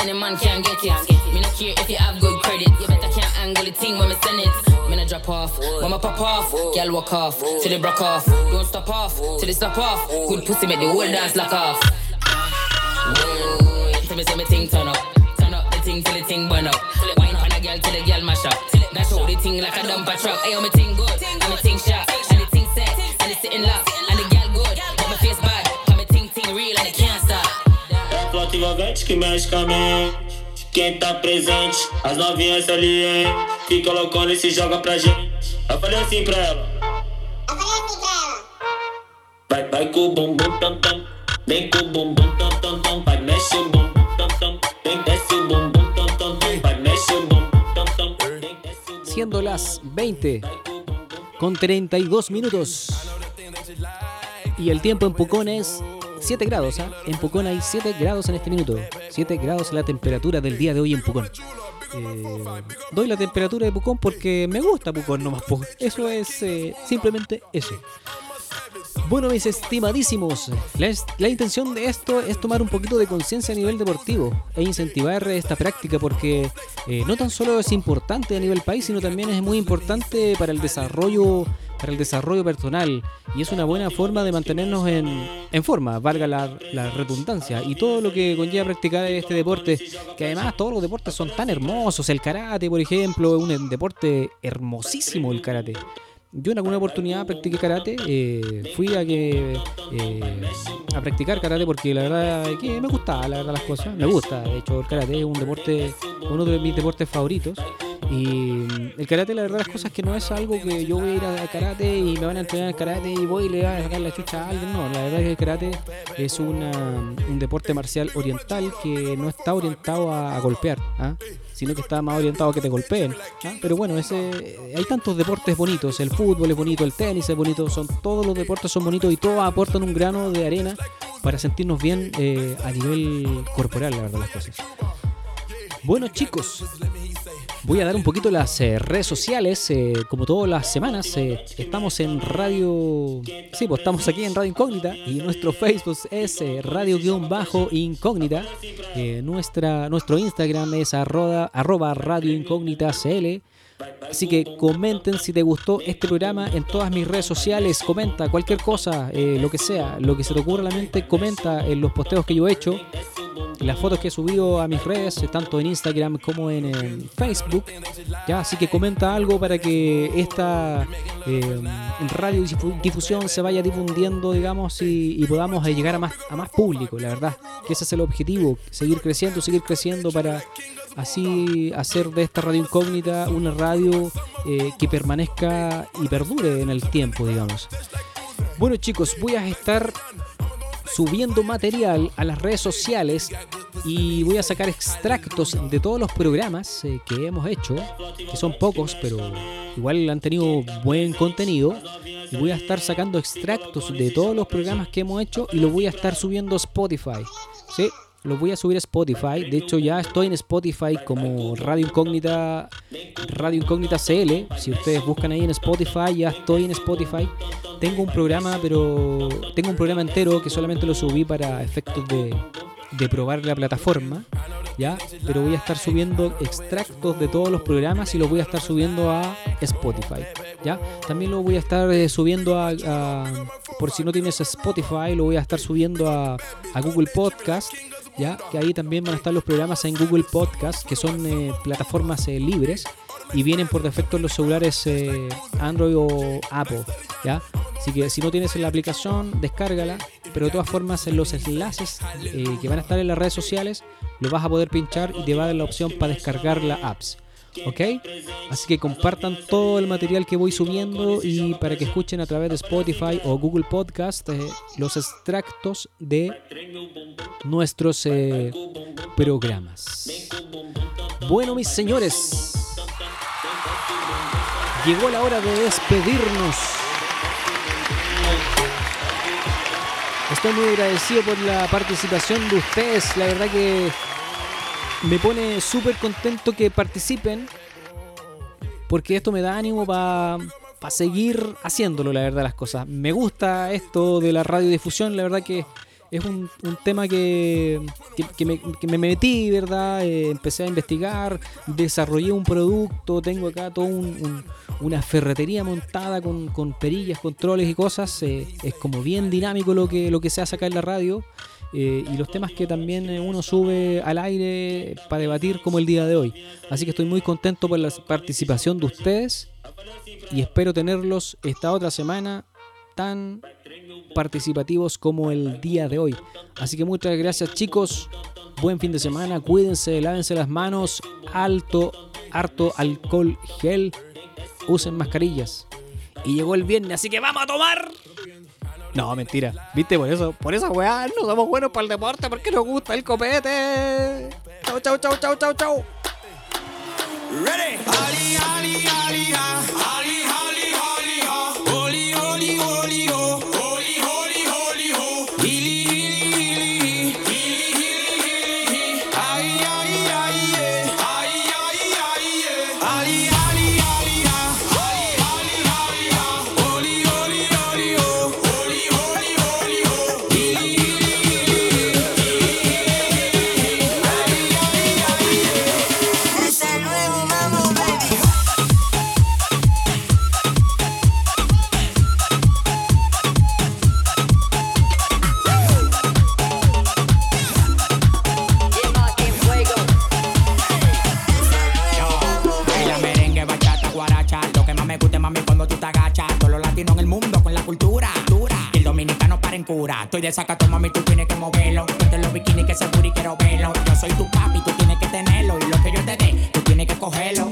any man can get it. Me no care if you have good credit. You better can't angle the thing when me send it. Me no drop off, when me pop off. Girl walk off, till it broke off. Don't stop off, till it stop off. Good pussy make the whole dance lock off. Whoa, tell me say me thing turn up. Turn up the thing till the thing burn up. Wine on a girl till the girl mash up. Dash out the thing like a dumper truck. Hey, me thing good, and me thing sharp, and the thing set, and it sitting locked, and the girl good, but my face bad, and me thing thing real and it envolvente que mexe com a mente. Quem tá presente, as novinhas ali, hein? Fica loucona e se joga pra gente. Eu falei assim pra ela. Vai, vai com o bumbum tam tam. Vem com o bumbum tam tam tam. Vai, mexe o bumbum tam tam. Vem, desce o bumbum tam tam tam. Vai, mexe o bumbum tam tam. Siendo las 20 con 32 minutos. Y el tiempo en Pucón es 7 grados. ¿ah? En Pucón hay 7 grados en este minuto. 7 grados la temperatura del día de hoy en Pucón. Eh, doy la temperatura de Pucón porque me gusta Pucón nomás. po. Eso es eh, simplemente eso. Bueno, mis estimadísimos, la, es- la intención de esto es tomar un poquito de conciencia a nivel deportivo e incentivar esta práctica porque eh, no tan solo es importante a nivel país, sino también es muy importante para el desarrollo para el desarrollo personal y es una buena forma de mantenernos en, en forma, valga la, la redundancia, y todo lo que conlleva practicar este deporte, que además todos los deportes son tan hermosos, el karate, por ejemplo, es un deporte hermosísimo el karate. Yo en alguna oportunidad practiqué karate, eh, fui a que eh, a practicar karate porque la verdad que me gustaba la verdad las cosas, me gusta, de hecho el karate es un deporte, uno de mis deportes favoritos. Y mm, el karate la verdad las cosas que no es algo que yo voy a ir a karate y me van a entrenar karate y voy y le voy a sacar la chucha a alguien, no, la verdad es que el karate es una, un deporte marcial oriental que no está orientado a, a golpear, ¿ah? Sino que está más orientado a que te golpeen. Pero bueno, ese, hay tantos deportes bonitos, el fútbol es bonito, el tenis es bonito, son todos los deportes son bonitos y todos aportan un grano de arena para sentirnos bien eh, a nivel corporal, la verdad las cosas. Bueno chicos, voy a dar un poquito las eh, redes sociales, eh, como todas las semanas, eh, estamos en Radio... Sí, pues estamos aquí en Radio Incógnita y nuestro Facebook es Radio-Incógnita, nuestra, nuestro Instagram es arroba, arroba Radio Incógnita CL. Así que comenten si te gustó este programa en todas mis redes sociales, comenta cualquier cosa, lo que sea, lo que se te ocurra a la mente, comenta en los posteos que yo he hecho, las fotos que he subido a mis redes, tanto en Instagram como en, Facebook. Ya, así que comenta algo para que esta eh, radio difu- difusión se vaya difundiendo, digamos, y, y podamos eh, llegar a más, a más público, la verdad. Que ese es el objetivo, seguir creciendo, seguir creciendo para así hacer de esta radio incógnita una radio eh, que permanezca y perdure en el tiempo, digamos. Bueno chicos, voy a estar subiendo material a las redes sociales y voy a sacar extractos de todos los programas eh, que hemos hecho, que son pocos, pero igual han tenido buen contenido. Y voy a estar sacando extractos de todos los programas que hemos hecho y los voy a estar subiendo a Spotify. ¿sí? Los voy a subir a Spotify. De hecho, ya estoy en Spotify como Radio Incógnita, Radio Incógnita CL. Si ustedes buscan ahí en Spotify, ya estoy en Spotify. Tengo un programa, pero tengo un programa entero que solamente lo subí para efectos de, de probar la plataforma. ¿Ya? Pero voy a estar subiendo extractos de todos los programas y los voy a estar subiendo a Spotify. ¿Ya? También lo voy a estar eh, subiendo a, por si no tienes Spotify, lo voy a estar subiendo a Google Podcast. ¿Ya? Que ahí también van a estar los programas en Google Podcast, que son eh, plataformas eh, libres y vienen por defecto en los celulares eh, Android o Apple. ¿ya? Así que si no tienes la aplicación, descárgala. Pero de todas formas, en los enlaces eh, que van a estar en las redes sociales, lo vas a poder pinchar y te va a dar la opción para descargar la apps. ¿Ok? Así que compartan todo el material que voy subiendo y para que escuchen a través de Spotify o Google Podcast eh, los extractos de nuestros eh, programas. Bueno, mis señores, llegó la hora de despedirnos. Estoy muy agradecido por la participación de ustedes. La verdad que me pone súper contento que participen. Porque esto me da ánimo para seguir haciéndolo, la verdad, las cosas. Me gusta esto de la radiodifusión, la verdad que es un, un tema que, que, me, que me metí, ¿verdad? Eh, empecé a investigar, desarrollé un producto, tengo acá un- una ferretería montada con, con perillas, controles y cosas. eh, es como bien dinámico lo que, lo que se hace acá en la radio. Eh, y los temas que también eh, uno sube al aire para debatir como el día de hoy. Así que estoy muy contento por la participación de ustedes y espero tenerlos esta otra semana tan participativos como el día de hoy. Así que muchas gracias chicos, buen fin de semana, cuídense, lávense las manos, alto, harto alcohol gel, usen mascarillas. Y llegó el viernes, así que vamos a tomar. No, mentira. ¿Viste? Por eso, por esa weá, no somos buenos para el deporte porque nos gusta el copete. Chau, chau, chau, chau, chau, chau. Ready? Ali, Ali, Ali. Ali, Ali, Ali, Estoy de sacato, mami, tú tienes que moverlo. Ponte los bikinis que se y quiero verlo. Yo soy tu papi, tú tienes que tenerlo. Y lo que yo te dé, tú tienes que cogerlo.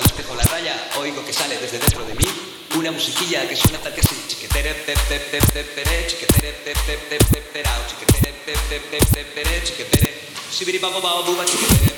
La raya, oigo que sale desde dentro de mí una musiquilla que suena tal que así. Chiquetere, tep, tep, chiquetere, chiquetere, chiquetere, babo, babo, chiquetere,